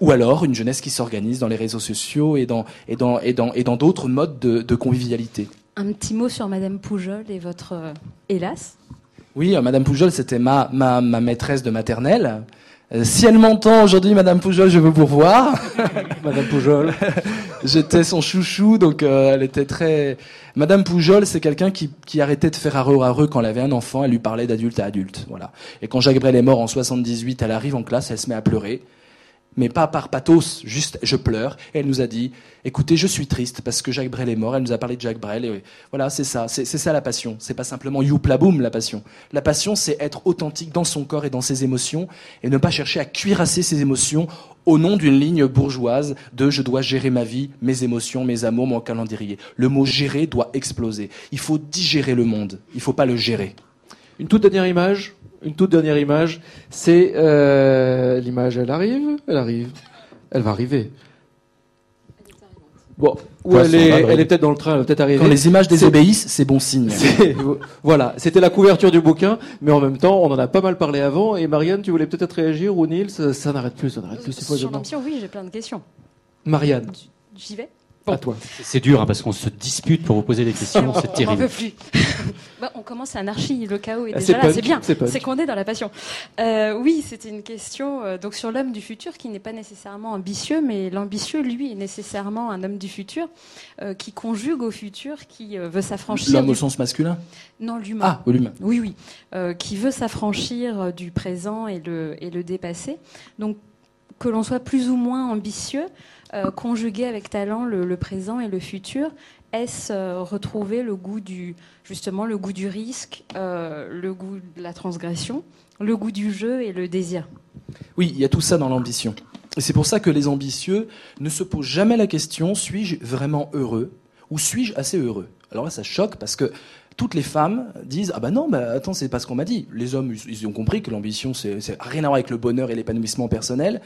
ou alors une jeunesse qui s'organise dans les réseaux sociaux et dans et dans et dans et dans d'autres modes de, de convivialité. Un petit mot sur Madame Poujol et votre euh, hélas. Oui, euh, Madame Poujol, c'était ma, ma, ma, maîtresse de maternelle. Euh, si elle m'entend aujourd'hui, Madame Poujol, je veux vous revoir. Madame Poujol. J'étais son chouchou, donc elle était très. Madame Poujol, c'est quelqu'un qui, qui arrêtait de faire arreux arreux quand elle avait un enfant. Elle lui parlait d'adulte à adulte, voilà. Et quand Jacques Brel est mort en 78, elle arrive en classe, elle se met à pleurer mais pas par pathos, juste je pleure. Et elle nous a dit, écoutez, je suis triste parce que Jacques Brel est mort. Elle nous a parlé de Jacques Brel. Et voilà, c'est ça, c'est ça la passion. C'est pas simplement youpla boum la passion. La passion, c'est être authentique dans son corps et dans ses émotions et ne pas chercher à cuirasser ses émotions au nom d'une ligne bourgeoise de je dois gérer ma vie, mes émotions, mes amours, mon calendrier. Le mot gérer doit exploser. Il faut digérer le monde. Il faut pas le gérer. Une toute dernière image? Une toute dernière image, c'est euh, l'image, elle arrive, elle arrive, elle va arriver. Bon, ou elle est, elle est peut-être dans le train, elle va peut-être arriver. Quand les images désobéissent, c'est bon signe. Voilà, c'était la couverture du bouquin, mais en même temps, on en a pas mal parlé avant. Et Marianne, tu voulais peut-être réagir ou Nils Ça, n'arrête plus, ça n'arrête plus. Sur l'ambition, oui, j'ai plein de questions. Marianne. J'y vais? Toi. C'est dur hein, parce qu'on se dispute pour vous poser des questions, c'est terrible. On peut plus. bah, on commence à anarchie, le chaos est, ah, déjà là, c'est bien. C'est qu'on est dans la passion. Euh, oui, c'était une question euh, donc sur l'homme du futur qui n'est pas nécessairement ambitieux, mais l'ambitieux, lui, est nécessairement un homme du futur euh, qui conjugue au futur, qui veut s'affranchir. L'homme au sens masculin? Non, l'humain. Ah, l'humain. Oui, oui, qui veut s'affranchir du présent et le et le dépasser. Donc que l'on soit plus ou moins ambitieux, euh, conjuguer avec talent le, présent et le futur Est-ce euh, retrouver le goût du justement le goût du risque, euh, le goût de la transgression, le goût du jeu et le désir? Oui, il y a tout ça dans l'ambition. Et c'est pour ça que les ambitieux ne se posent jamais la question suis-je vraiment heureux ou suis-je assez heureux? Alors là, ça choque parce que toutes les femmes disent ah ben non bah attends c'est pas ce qu'on m'a dit. Les hommes ils ont compris que l'ambition c'est rien à voir avec le bonheur et l'épanouissement personnel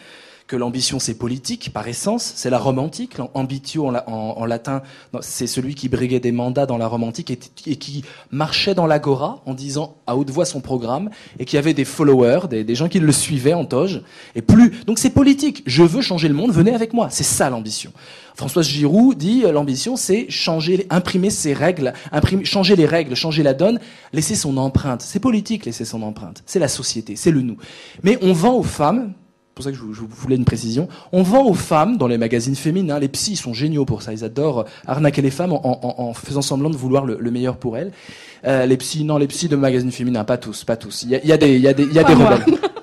que l'ambition c'est politique par essence, c'est la Rome antique. Ambitio en, latin, c'est celui qui briguait des mandats dans la Rome antique et, qui marchait dans l'agora en disant à haute voix son programme et qui avait des followers, des, gens qui le suivaient en toge. Et plus, donc c'est politique. Je veux changer le monde, venez avec moi. C'est ça l'ambition. Françoise Giroud dit euh, l'ambition c'est changer, imprimer ses règles, changer les règles, changer la donne, laisser son empreinte. C'est politique laisser son empreinte. C'est la société, c'est le nous. Mais on vend aux femmes pour ça que je, voulais une précision. On vend aux femmes dans les magazines féminins, les psys sont géniaux pour ça, ils adorent arnaquer les femmes en, faisant semblant de vouloir le, meilleur pour elles. Euh, les psys, non, les psys de magazines féminins, pas tous, pas tous. Il y a, y a, des, il y a des, il y a des rebelles.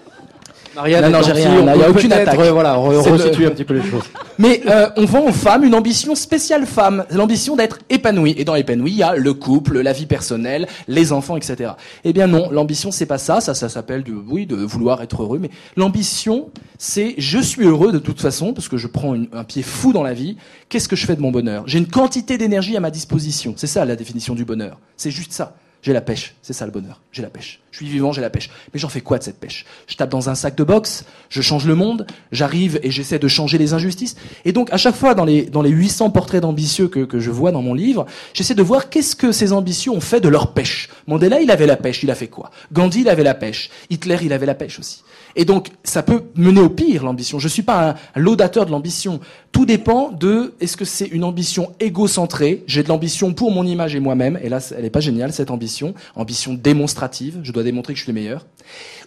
Marianne, non, non, j'ai rien. Il n'y a aucune attaque. voilà, resituer un petit peu les choses. Mais euh, on vend aux femmes une ambition spéciale femme, l'ambition d'être épanouie. Et dans l'épanouie, il y a le couple, la vie personnelle, les enfants, etc. Eh bien non, l'ambition c'est pas ça. Ça, ça s'appelle de, oui, de vouloir être heureux. Mais l'ambition, c'est je suis heureux de toute façon parce que je prends un pied fou dans la vie. Qu'est-ce que je fais de mon bonheur? J'ai une quantité d'énergie à ma disposition. C'est ça la définition du bonheur. C'est juste ça. J'ai la pêche, c'est ça le bonheur. J'ai la pêche. Je suis vivant, j'ai la pêche. Mais j'en fais quoi de cette pêche? Je tape dans un sac de boxe, je change le monde, j'arrive et j'essaie de changer les injustices. Et donc à chaque fois dans les dans les 800 portraits d'ambitieux que, que je vois dans mon livre, j'essaie de voir qu'est-ce que ces ambitieux ont fait de leur pêche. Mandela, il avait la pêche, il a fait quoi? Gandhi, il avait la pêche. Hitler, il avait la pêche aussi. Et donc, ça peut mener au pire, l'ambition. Je ne suis pas un, laudateur de l'ambition. Tout dépend de, est-ce que c'est une ambition égocentrée? J'ai de l'ambition pour mon image et moi-même, et là, elle n'est pas géniale, cette ambition. Ambition démonstrative, je dois démontrer que je suis le meilleur.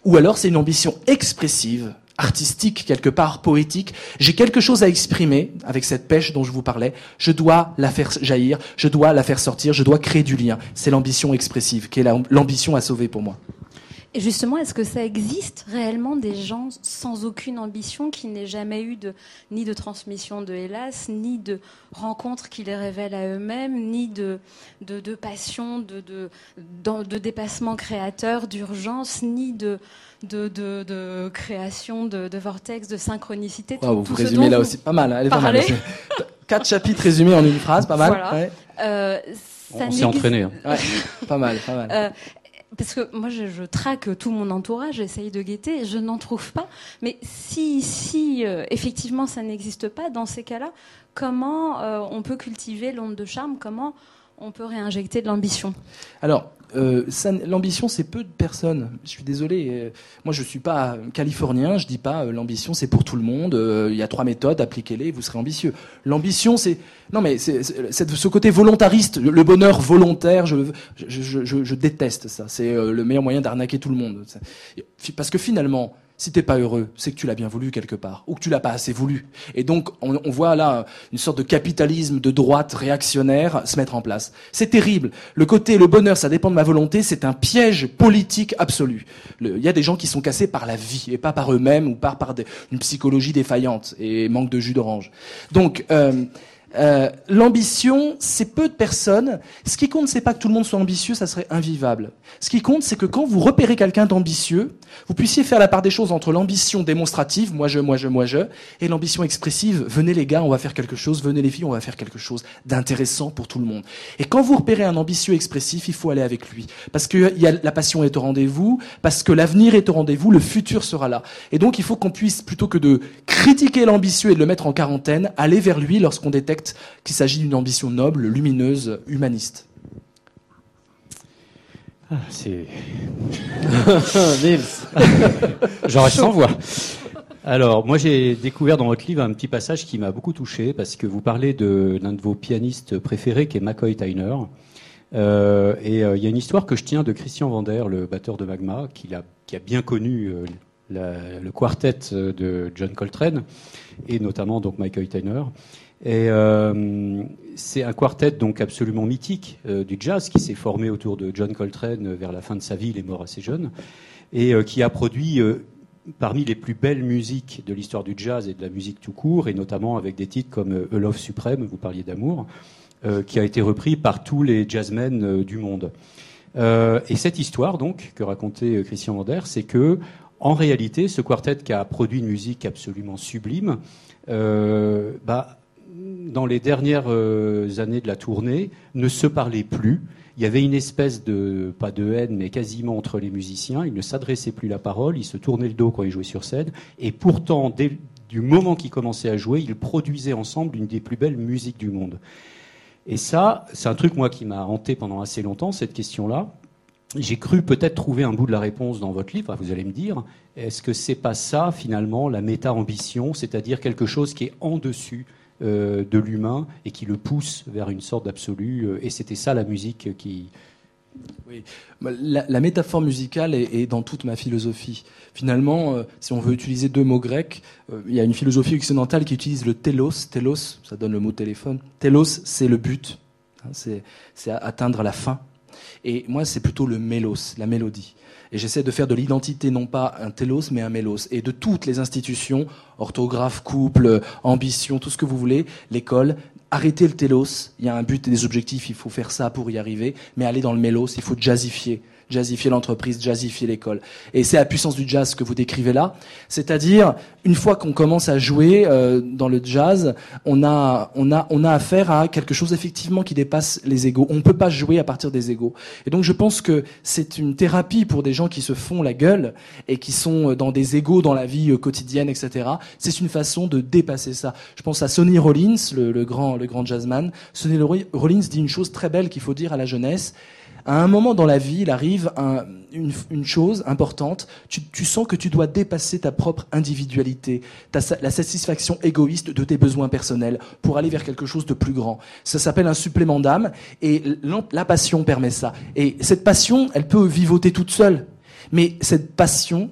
Ou alors, c'est une ambition expressive, artistique quelque part, poétique. J'ai quelque chose à exprimer avec cette pêche dont je vous parlais. Je dois la faire jaillir, je dois la faire sortir, je dois créer du lien. C'est l'ambition expressive qui est l'ambition à sauver pour moi. Et justement, est-ce que ça existe réellement des gens sans aucune ambition qui n'aient jamais eu de, ni de transmission de hélas, ni de rencontres qui les révèlent à eux-mêmes, ni de, de, de passion, de, de, de, dépassement créateur, d'urgence, ni de, de, de, de, création de, de vortex, de synchronicité. vous résumez là aussi pas mal. Hein, elle est pas mal. Quatre chapitres résumés en une phrase, pas mal. Ouais. Euh, on s'est entraîné. Hein. Ouais, pas mal, pas mal. Euh, parce que moi je, traque tout mon entourage, j'essaye de guetter, je n'en trouve pas. Mais si, si euh, effectivement ça n'existe pas, dans ces cas-là, comment euh, on peut cultiver l'onde de charme? Comment on peut réinjecter de l'ambition? Alors, euh, l'ambition, c'est peu de personnes. Je suis désolé. Euh, moi, je suis pas californien. Je dis pas euh, l'ambition, c'est pour tout le monde. Il y a trois méthodes, appliquez-les, vous serez ambitieux. L'ambition, c'est non, mais c'est ce côté volontariste, le bonheur volontaire. Je, je, déteste ça. C'est le meilleur moyen d'arnaquer tout le monde. Parce que finalement, si t'es pas heureux, c'est que tu l'as bien voulu quelque part, ou que tu l'as pas assez voulu. Et donc, on, on, voit là une sorte de capitalisme de droite réactionnaire se mettre en place. C'est terrible. Le côté, le bonheur, ça dépend de ma volonté, c'est un piège politique absolu. Il y a des gens qui sont cassés par la vie, et pas par eux-mêmes, ou par, par une psychologie défaillante, et manque de jus d'orange. Donc, euh, euh, l'ambition, c'est peu de personnes. Ce qui compte, c'est pas que tout le monde soit ambitieux, ça serait invivable. Ce qui compte, c'est que quand vous repérez quelqu'un d'ambitieux, vous puissiez faire la part des choses entre l'ambition démonstrative, moi je, moi je, moi je, et l'ambition expressive. Venez les gars, on va faire quelque chose. Venez les filles, on va faire quelque chose d'intéressant pour tout le monde. Et quand vous repérez un ambitieux expressif, il faut aller avec lui, parce que la passion est au rendez-vous, parce que l'avenir est au rendez-vous, le futur sera là. Et donc il faut qu'on puisse, plutôt que de critiquer l'ambitieux et de le mettre en quarantaine, aller vers lui lorsqu'on détecte qu'il s'agit d'une ambition noble, lumineuse, humaniste. Ah, c'est. J'en reste sans voix. Alors, moi, j'ai découvert dans votre livre un petit passage qui m'a beaucoup touché parce que vous parlez de l'un de vos pianistes préférés, qui est McCoy Tyner. Euh, et euh, il y a une histoire que je tiens de Christian Vander, le batteur de Magma, qui a, qui a bien connu euh, le quartet de John Coltrane et notamment donc Michael Tyner. Et euh, c'est un quartet donc absolument mythique euh, du jazz qui s'est formé autour de John Coltrane euh, vers la fin de sa vie, il est mort assez jeune, et qui a produit parmi les plus belles musiques de l'histoire du jazz et de la musique tout court, et notamment avec des titres comme A Love Supreme, vous parliez d'amour, qui a été repris par tous les jazzmen du monde. et cette histoire donc que racontait Christian Vander, c'est que en réalité, ce quartet qui a produit une musique absolument sublime, bah, dans les dernières euh, années de la tournée, ne se parlaient plus. Il y avait une espèce de, pas de haine, mais quasiment entre les musiciens. Ils ne s'adressaient plus la parole, ils se tournaient le dos quand ils jouaient sur scène. Et pourtant, dès du moment qu'ils commençaient à jouer, ils produisaient ensemble une des plus belles musiques du monde. Et ça, c'est un truc, moi, qui m'a hanté pendant assez longtemps, cette question-là. J'ai cru peut-être trouver un bout de la réponse dans votre livre, vous allez me dire. Est-ce que c'est pas ça, finalement, la méta-ambition, c'est-à-dire quelque chose qui est en dessus euh, de l'humain et qui le pousse vers une sorte d'absolu. Euh, et c'était ça la musique qui. Bah, la, métaphore musicale est, dans toute ma philosophie. Finalement, euh, si on veut utiliser deux mots grecs, il y a une philosophie occidentale qui utilise le telos. Telos, ça donne le mot téléphone. Telos, c'est le but. Hein, c'est atteindre la fin. Et moi, c'est plutôt le mélos, la mélodie. Et j'essaie de faire de l'identité non pas un télos, mais un mélos. Et de toutes les institutions, orthographe, couple, ambition, tout ce que vous voulez, l'école, arrêtez le télos. Il y a un but et des objectifs, il faut faire ça pour y arriver. Mais aller dans le mélos, il faut jazzifier. Jazzifier l'entreprise, jazzifier l'école. Et c'est la puissance du jazz que vous décrivez là. C'est-à-dire, une fois qu'on commence à jouer euh, dans le jazz, on a, on, a, on a affaire à quelque chose effectivement qui dépasse les égaux. On ne peut pas jouer à partir des égaux. Et donc je pense que c'est une thérapie pour des gens qui se font la gueule et qui sont dans des égaux dans la vie euh, quotidienne, etc. C'est une façon de dépasser ça. Je pense à Sonny Rollins, le, le grand, le grand jazzman. Sonny Rollins dit une chose très belle qu'il faut dire à la jeunesse à un moment dans la vie, il arrive une, chose importante. Tu, sens que tu dois dépasser ta propre individualité, la satisfaction égoïste de tes besoins personnels pour aller vers quelque chose de plus grand. Ça s'appelle un supplément d'âme et la passion permet ça. Et cette passion, elle peut vivoter toute seule. Mais cette passion,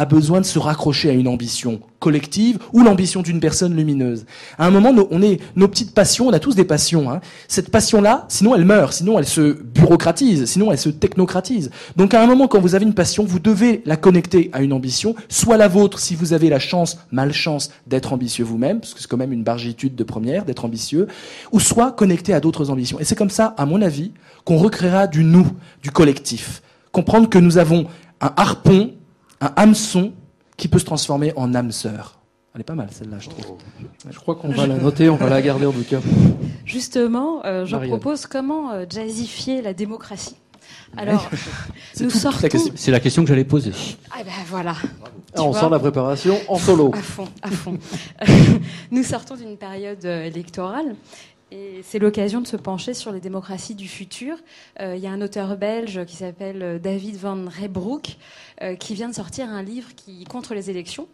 a besoin de se raccrocher à une ambition collective ou l'ambition d'une personne lumineuse. À un moment, on est nos petites passions, on a tous des passions. Hein. Cette passion-là, sinon elle meurt, sinon elle se bureaucratise, sinon elle se technocratise. Donc à un moment, quand vous avez une passion, vous devez la connecter à une ambition, soit la vôtre si vous avez la chance, malchance d'être ambitieux vous-même, parce que c'est quand même une bargitude de première d'être ambitieux, ou soit connecté à d'autres ambitions. Et c'est comme ça, à mon avis, qu'on recréera du nous, du collectif. Comprendre que nous avons un harpon un hameçon qui peut se transformer en âme sœur. Elle est pas mal celle-là, je trouve. Je crois qu'on va la noter, on va la garder en tout cas. Justement, euh, je propose comment euh, jazzifier la démocratie. Alors, nous sortons. C'est la question que j'allais poser. Ah ben voilà. Ah, on sort la préparation en solo. À fond, à fond. nous sortons d'une période euh, électorale et c'est l'occasion de se pencher sur les démocraties du futur. Euh, il y a un auteur belge qui s'appelle euh, David Van Reybrouck euh, qui vient de sortir un livre qui contre les élections,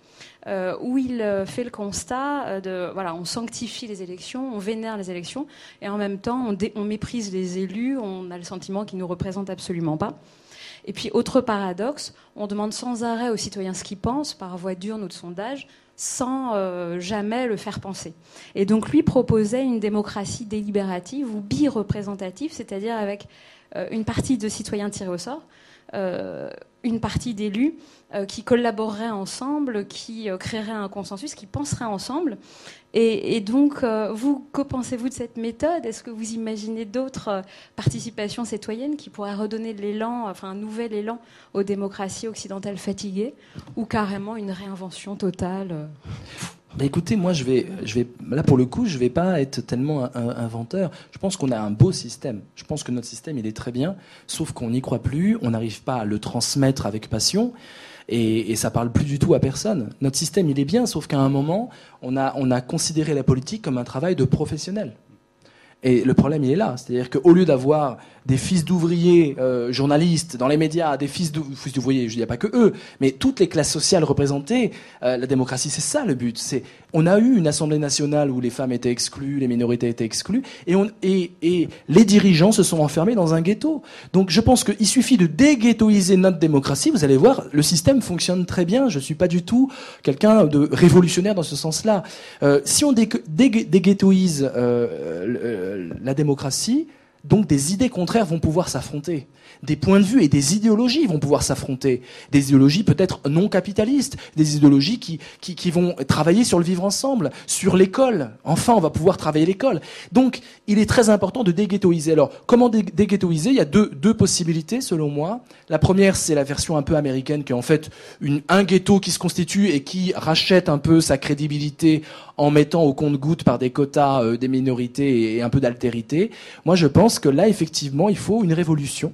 où il fait le constat de voilà, on sanctifie les élections, on vénère les élections, et en même temps on, on méprise les élus, on a le sentiment qu'ils nous représentent absolument pas. Et puis autre paradoxe, on demande sans arrêt aux citoyens ce qu'ils pensent par voie d'urne ou de sondage sans euh, jamais le faire penser. Et donc lui proposait une démocratie délibérative ou bi-représentative, c'est-à-dire avec euh, une partie de citoyens tirés au sort, une partie d'élus qui collaboreraient ensemble, qui créeraient un consensus, qui penseraient ensemble. Et, donc, vous, que pensez-vous de cette méthode? Est-ce que vous imaginez d'autres participations citoyennes qui pourraient redonner l'élan, enfin un nouvel élan aux démocraties occidentales fatiguées, ou carrément une réinvention totale? Bah écoutez, moi je vais, je vais, là pour le coup, je vais pas être tellement inventeur. Je pense qu'on a un beau système. Je pense que notre système il est très bien, sauf qu'on n'y croit plus, on n'arrive pas à le transmettre avec passion. Et, et, ça parle plus du tout à personne. Notre système, il est bien, sauf qu'à un moment, on a, on a considéré la politique comme un travail de professionnel. Et le problème, il est là. C'est-à-dire qu'au lieu d'avoir des fils d'ouvriers euh, journalistes dans les médias, des fils d'ouvriers, je dis pas que eux, mais toutes les classes sociales représentées, euh, la démocratie, c'est ça le but. C'est on a eu une assemblée nationale où les femmes étaient exclues, les minorités étaient exclues, et, on, et, et les dirigeants se sont enfermés dans un ghetto. Donc je pense qu'il suffit de déghettoiser notre démocratie. Vous allez voir, le système fonctionne très bien. Je suis pas du tout quelqu'un de révolutionnaire dans ce sens-là. Euh, si on déghettoise euh, la démocratie, donc des idées contraires vont pouvoir s'affronter. Des points de vue et des idéologies vont pouvoir s'affronter. Des idéologies peut-être non capitalistes, des idéologies qui, qui, vont travailler sur le vivre ensemble, sur l'école. Enfin, on va pouvoir travailler l'école. Donc, il est très important de déghettoiser. Alors, comment déghettoiser? Il y a deux, deux possibilités, selon moi. La première, c'est la version un peu américaine, qui est en fait une, un ghetto qui se constitue et qui rachète un peu sa crédibilité en mettant au compte-goutte par des quotas euh, des minorités et un peu d'altérité. Moi, je pense que là, effectivement, il faut une révolution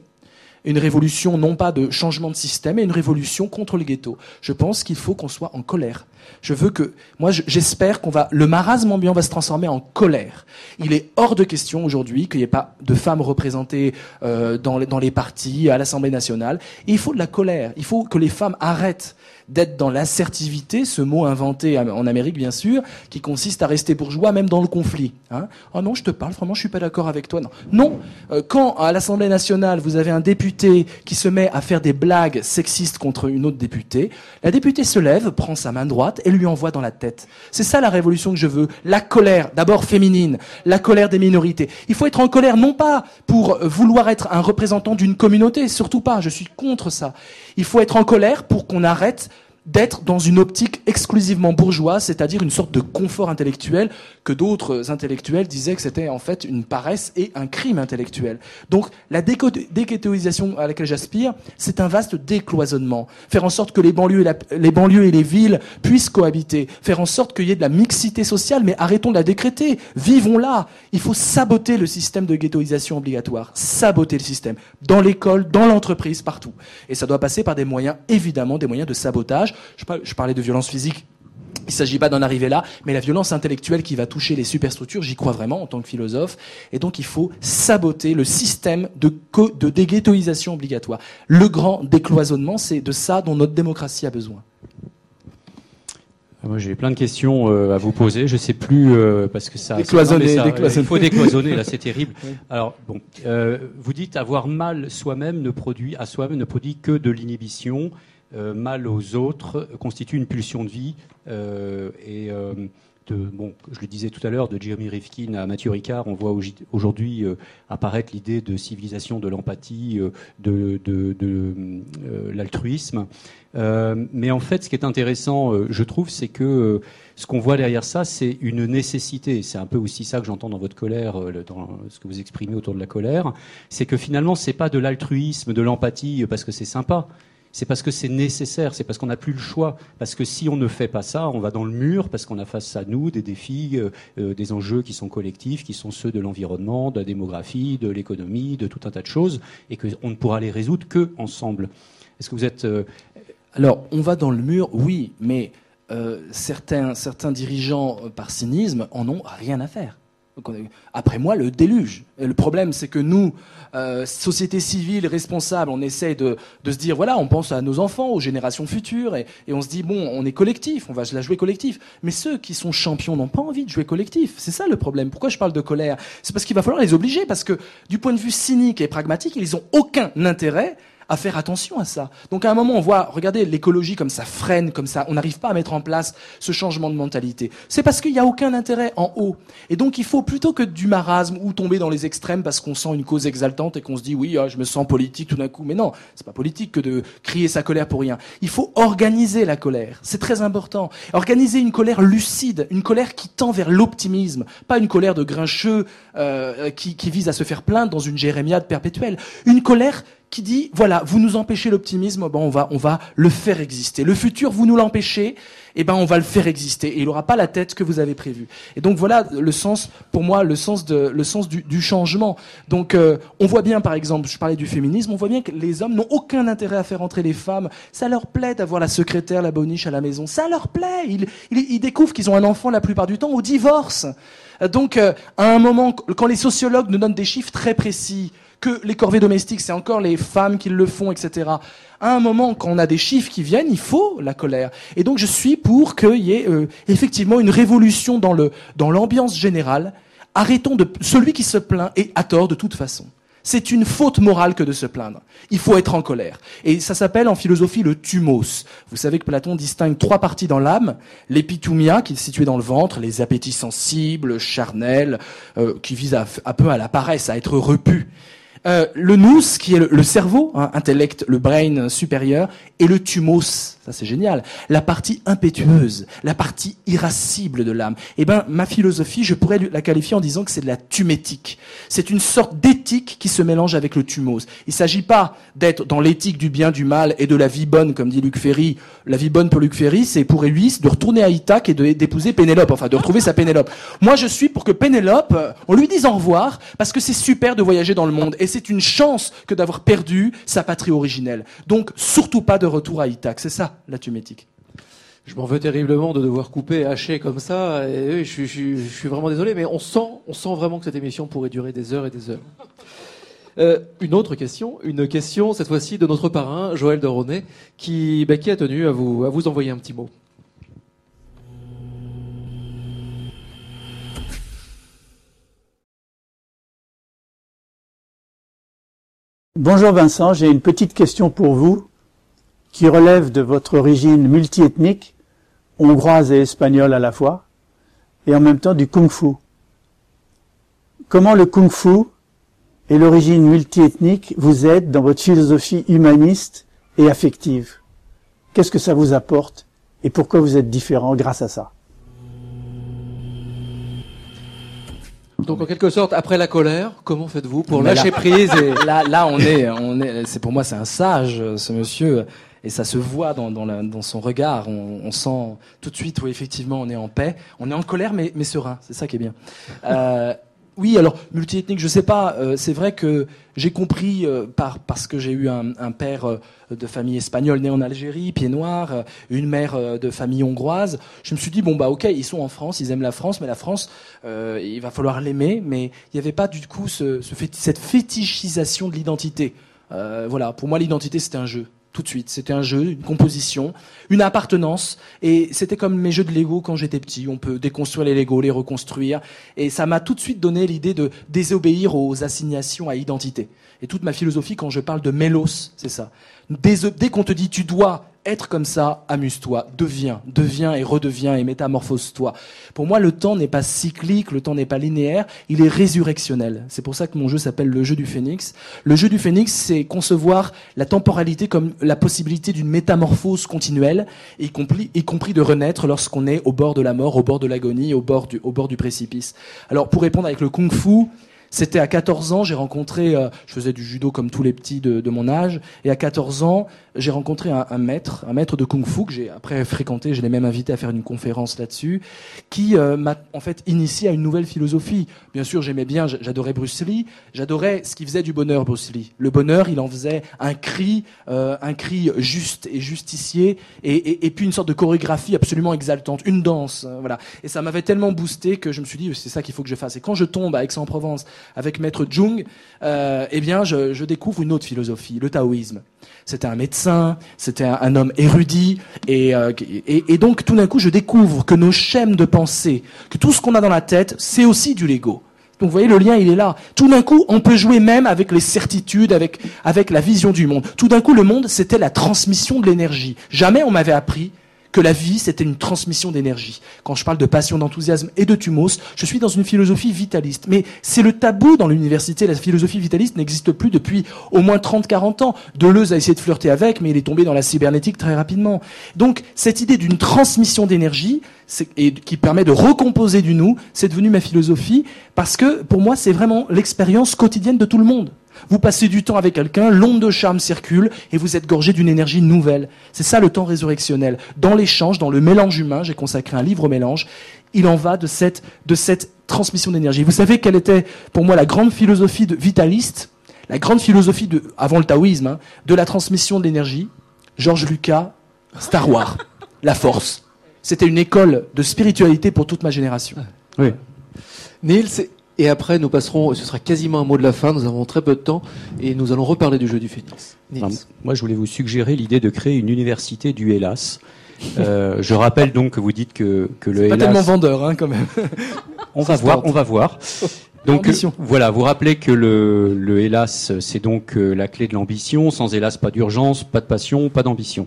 une révolution non pas de changement de système, mais une révolution contre le ghetto. Je pense qu'il faut qu'on soit en colère. Je veux que, moi, j'espère qu'on va, le marasme ambiant va se transformer en colère. Il est hors de question aujourd'hui qu'il n'y ait pas de femmes représentées euh, dans, les, dans les partis, à l'Assemblée nationale. il faut de la colère. Il faut que les femmes arrêtent d'être dans l'assertivité, ce mot inventé en Amérique bien sûr, qui consiste à rester bourgeois même dans le conflit. Hein. oh non, je te parle, vraiment, je suis pas d'accord avec toi. Non, non. Euh, quand à l'Assemblée nationale vous avez un député qui se met à faire des blagues sexistes contre une autre députée, la députée se lève, prend sa main droite et lui envoie dans la tête. C'est ça la révolution que je veux. La colère, d'abord féminine, la colère des minorités. Il faut être en colère non pas pour vouloir être un représentant d'une communauté, surtout pas. Je suis contre ça. Il faut être en colère pour qu'on arrête d'être dans une optique exclusivement bourgeoise, c'est-à-dire une sorte de confort intellectuel que d'autres intellectuels disaient que c'était en fait une paresse et un crime intellectuel. Donc la déghettoisation à laquelle j'aspire, c'est un vaste décloisonnement. Faire en sorte que les banlieues, et les banlieues et les villes puissent cohabiter. Faire en sorte qu'il y ait de la mixité sociale, mais arrêtons de la décréter. Vivons là. Il faut saboter le système de ghettoisation obligatoire. Saboter le système. Dans l'école, dans l'entreprise, partout. Et ça doit passer par des moyens, évidemment, des moyens de sabotage je parlais de violence physique. Il ne s'agit pas d'en arriver là, mais la violence intellectuelle qui va toucher les superstructures, j'y crois vraiment en tant que philosophe. Et donc il faut saboter le système de, de déghettoisation obligatoire. Le grand décloisonnement, c'est de ça dont notre démocratie a besoin. Ah, moi, j'ai plein de questions euh, à vous poser. Je sais plus euh, parce que ça. Décloisonner, Il faut décloisonner. là, c'est terrible. Alors bon, euh, vous dites avoir mal soi-même ne produit à soi-même ne produit que de l'inhibition euh, mal aux autres constitue une pulsion de vie. Euh, et euh, bon, je le disais tout à l'heure, de Jeremy Rifkin à Mathieu Ricard, on voit aujourd'hui apparaître l'idée de civilisation, de l'empathie, de, de, l'altruisme. mais en fait, ce qui est intéressant, je trouve, c'est que ce qu'on voit derrière ça, c'est une nécessité. C'est un peu aussi ça que j'entends dans votre colère, dans ce que vous exprimez autour de la colère. C'est que finalement, c'est pas de l'altruisme, de l'empathie, parce que c'est sympa c'est parce que c'est nécessaire, c'est parce qu'on n'a plus le choix. Parce que si on ne fait pas ça, on va dans le mur, parce qu'on a face à nous des défis, euh, euh, des enjeux qui sont collectifs, qui sont ceux de l'environnement, de la démographie, de l'économie, de tout un tas de choses, et qu'on ne pourra les résoudre que ensemble. Est-ce que vous êtes... Euh, Alors, on va dans le mur, oui, mais certains, certains dirigeants, par cynisme, en ont rien à faire. Après moi, le déluge. Et le problème, c'est que nous, euh, société civile responsable, on essaie de, se dire, voilà, on pense à nos enfants, aux générations futures, et, on se dit, bon, on est collectif, on va la jouer collectif. Mais ceux qui sont champions n'ont pas envie de jouer collectif. C'est ça le problème. Pourquoi je parle de colère? C'est parce qu'il va falloir les obliger, parce que du point de vue cynique et pragmatique, ils n'ont aucun intérêt à faire attention à ça. Donc à un moment, on voit, regardez, l'écologie comme ça freine, comme ça, on n'arrive pas à mettre en place ce changement de mentalité. C'est parce qu'il n'y a aucun intérêt en haut. Et donc il faut plutôt que du marasme ou tomber dans les extrêmes parce qu'on sent une cause exaltante et qu'on se dit oui, ah, je me sens politique tout d'un coup. Mais non, c'est pas politique que de crier sa colère pour rien. Il faut organiser la colère. C'est très important. Organiser une colère lucide, une colère qui tend vers l'optimisme, pas une colère de grincheux euh, qui, qui vise à se faire plaindre dans une jérémiade perpétuelle. Une colère qui dit voilà, vous nous empêchez l'optimisme, ben on va on va le faire exister. Le futur, vous nous l'empêchez, eh ben on va le faire exister et il n'aura pas la tête que vous avez prévue. Et donc voilà le sens pour moi le sens de le sens du, du changement. Donc euh, on voit bien par exemple, je parlais du féminisme, on voit bien que les hommes n'ont aucun intérêt à faire entrer les femmes. Ça leur plaît d'avoir la secrétaire, la boniche à la maison. Ça leur plaît. Ils, ils, découvrent qu'ils ont un enfant la plupart du temps au divorce. Donc, euh, à un moment, quand les sociologues nous donnent des chiffres très précis, que les corvées domestiques, c'est encore les femmes qui le font, etc. À un moment, quand on a des chiffres qui viennent, il faut la colère. Et donc, je suis pour qu'il y ait euh, effectivement une révolution dans le dans l'ambiance générale. Arrêtons de celui qui se plaint et à tort de toute façon. C'est une faute morale que de se plaindre. Il faut être en colère. Et ça s'appelle en philosophie le thumos. Vous savez que Platon distingue trois parties dans l'âme. L'épitumia, qui est située dans le ventre, les appétits sensibles, charnels, euh, qui visent un peu à la paresse, à être repus. Euh, le nous, qui est le, cerveau, hein, intellect, le brain supérieur, et le thumos, ça c'est génial, la partie impétueuse, la partie irascible de l'âme. Eh ben, ma philosophie, je pourrais la qualifier en disant que c'est de la tumétique. C'est une sorte d'éthique qui se mélange avec le thumos. Il s'agit pas d'être dans l'éthique du bien, du mal et de la vie bonne, comme dit Luc Ferry. La vie bonne pour Luc Ferry, c'est pour lui de retourner à Ithaque et d'épouser Pénélope, enfin de retrouver sa Pénélope. Moi, je suis pour que Pénélope, euh, on lui dise au revoir, parce que c'est super de voyager dans le monde c'est une chance que d'avoir perdu sa patrie originelle. Donc, surtout pas de retour à Ithaque. C'est ça, la tumétique. Je m'en veux terriblement de devoir couper, hacher comme ça. Et je, suis vraiment désolé, mais on sent, vraiment que cette émission pourrait durer des heures et des heures. Euh, une autre question, une question cette fois-ci de notre parrain Joël de Ronet, qui, bah, qui a tenu à vous envoyer un petit mot. Bonjour Vincent, j'ai une petite question pour vous qui relève de votre origine multiethnique, hongroise et espagnole à la fois, et en même temps du kung-fu. Comment le kung-fu et l'origine multiethnique vous aident dans votre philosophie humaniste et affective? Qu'est-ce que ça vous apporte et pourquoi vous êtes différent grâce à ça? Donc en quelque sorte, après la colère, comment faites-vous pour lâcher prise et... Là, là, on est, on est. C'est pour moi, c'est un sage, ce monsieur, et ça se voit dans, dans, la, dans son regard. On, on, sent tout de suite, oui, effectivement, on est en paix, on est en colère, mais, mais serein. C'est ça qui est bien. Euh, oui, alors multiethnique, je sais pas. Euh, c'est vrai que j'ai compris euh, par parce que j'ai eu un, père euh, de famille espagnole né en Algérie, pied noir, une mère de famille hongroise. Je me suis dit bon bah ok, ils sont en France, ils aiment la France, mais la France, il va falloir l'aimer. Mais il n'y avait pas du coup ce, ce cette fétichisation de l'identité. voilà, pour moi l'identité c'était un jeu tout de suite. C'était un jeu, une composition, une appartenance. Et c'était comme mes jeux de Lego quand j'étais petit. On peut déconstruire les Lego, les reconstruire. Et ça m'a tout de suite donné l'idée de désobéir aux assignations à identité. Et toute ma philosophie, quand je parle de mélos, c'est ça. Dès, dès qu'on te dit tu dois être comme ça, amuse-toi, deviens, deviens et redeviens et métamorphose-toi. Pour moi, le temps n'est pas cyclique, le temps n'est pas linéaire, il est résurrectionnel. C'est pour ça que mon jeu s'appelle le jeu du phénix. Le jeu du phénix, c'est concevoir la temporalité comme la possibilité d'une métamorphose continuelle, y compris, y compris de renaître lorsqu'on est au bord de la mort, au bord de l'agonie, au bord du, au bord du précipice. Alors, pour répondre avec le kung-fu, c'était à 14 ans, j'ai rencontré, euh, je faisais du judo comme tous les petits de, de mon âge, et à 14 ans, j'ai rencontré un, un, maître, un maître de kung-fu que j'ai après fréquenté, je l'ai même invité à faire une conférence là-dessus, qui euh, m'a en fait initié à une nouvelle philosophie. Bien sûr, j'aimais bien, j'adorais Bruce Lee, j'adorais ce qui faisait du bonheur Bruce Lee. Le bonheur, il en faisait un cri, euh, un cri juste et justicier, et, et, et, puis une sorte de chorégraphie absolument exaltante, une danse, voilà. Et ça m'avait tellement boosté que je me suis dit, c'est ça qu'il faut que je fasse. Et quand je tombe à Aix-en-Provence avec Maître Jung, euh, eh bien, je, découvre une autre philosophie, le taoïsme. C'était un médecin, c'était un, homme érudit, et, euh, et donc tout d'un coup, je découvre que nos schèmes de pensée, que tout ce qu'on a dans la tête, c'est aussi du Lego. Donc vous voyez, le lien, il est là. Tout d'un coup, on peut jouer même avec les certitudes, avec, avec la vision du monde. Tout d'un coup, le monde, c'était la transmission de l'énergie. Jamais on m'avait appris que la vie, c'était une transmission d'énergie. Quand je parle de passion, d'enthousiasme et de thumos, je suis dans une philosophie vitaliste. Mais c'est le tabou dans l'université. La philosophie vitaliste n'existe plus depuis au moins 30-40 ans. Deleuze a essayé de flirter avec, mais il est tombé dans la cybernétique très rapidement. Donc, cette idée d'une transmission d'énergie, et qui permet de recomposer du nous, c'est devenu ma philosophie, parce que pour moi, c'est vraiment l'expérience quotidienne de tout le monde. Vous passez du temps avec quelqu'un, l'onde de charme circule et vous êtes gorgé d'une énergie nouvelle. C'est ça le temps résurrectionnel. Dans l'échange, dans le mélange humain, j'ai consacré un livre au mélange. Il en va de cette, transmission d'énergie. Vous savez quelle était pour moi la grande philosophie de vitaliste, la grande philosophie avant le taoïsme, hein, de la transmission d'énergie? Georges Lucas, Star Wars, la force. C'était une école de spiritualité pour toute ma génération. Oui. Niels, et après, nous passerons, ce sera quasiment un mot de la fin, nous avons très peu de temps, et nous allons reparler du jeu du phénix. moi, je voulais vous suggérer l'idée de créer une université du Hélas. Euh, je rappelle donc que vous dites que, que le Hélas... pas tellement vendeur, hein, quand même. on va voir, on va voir. Donc voilà, vous rappelez que le, le hélas, c'est donc euh, la clé de l'ambition. Sans hélas, pas d'urgence, pas de passion, pas d'ambition.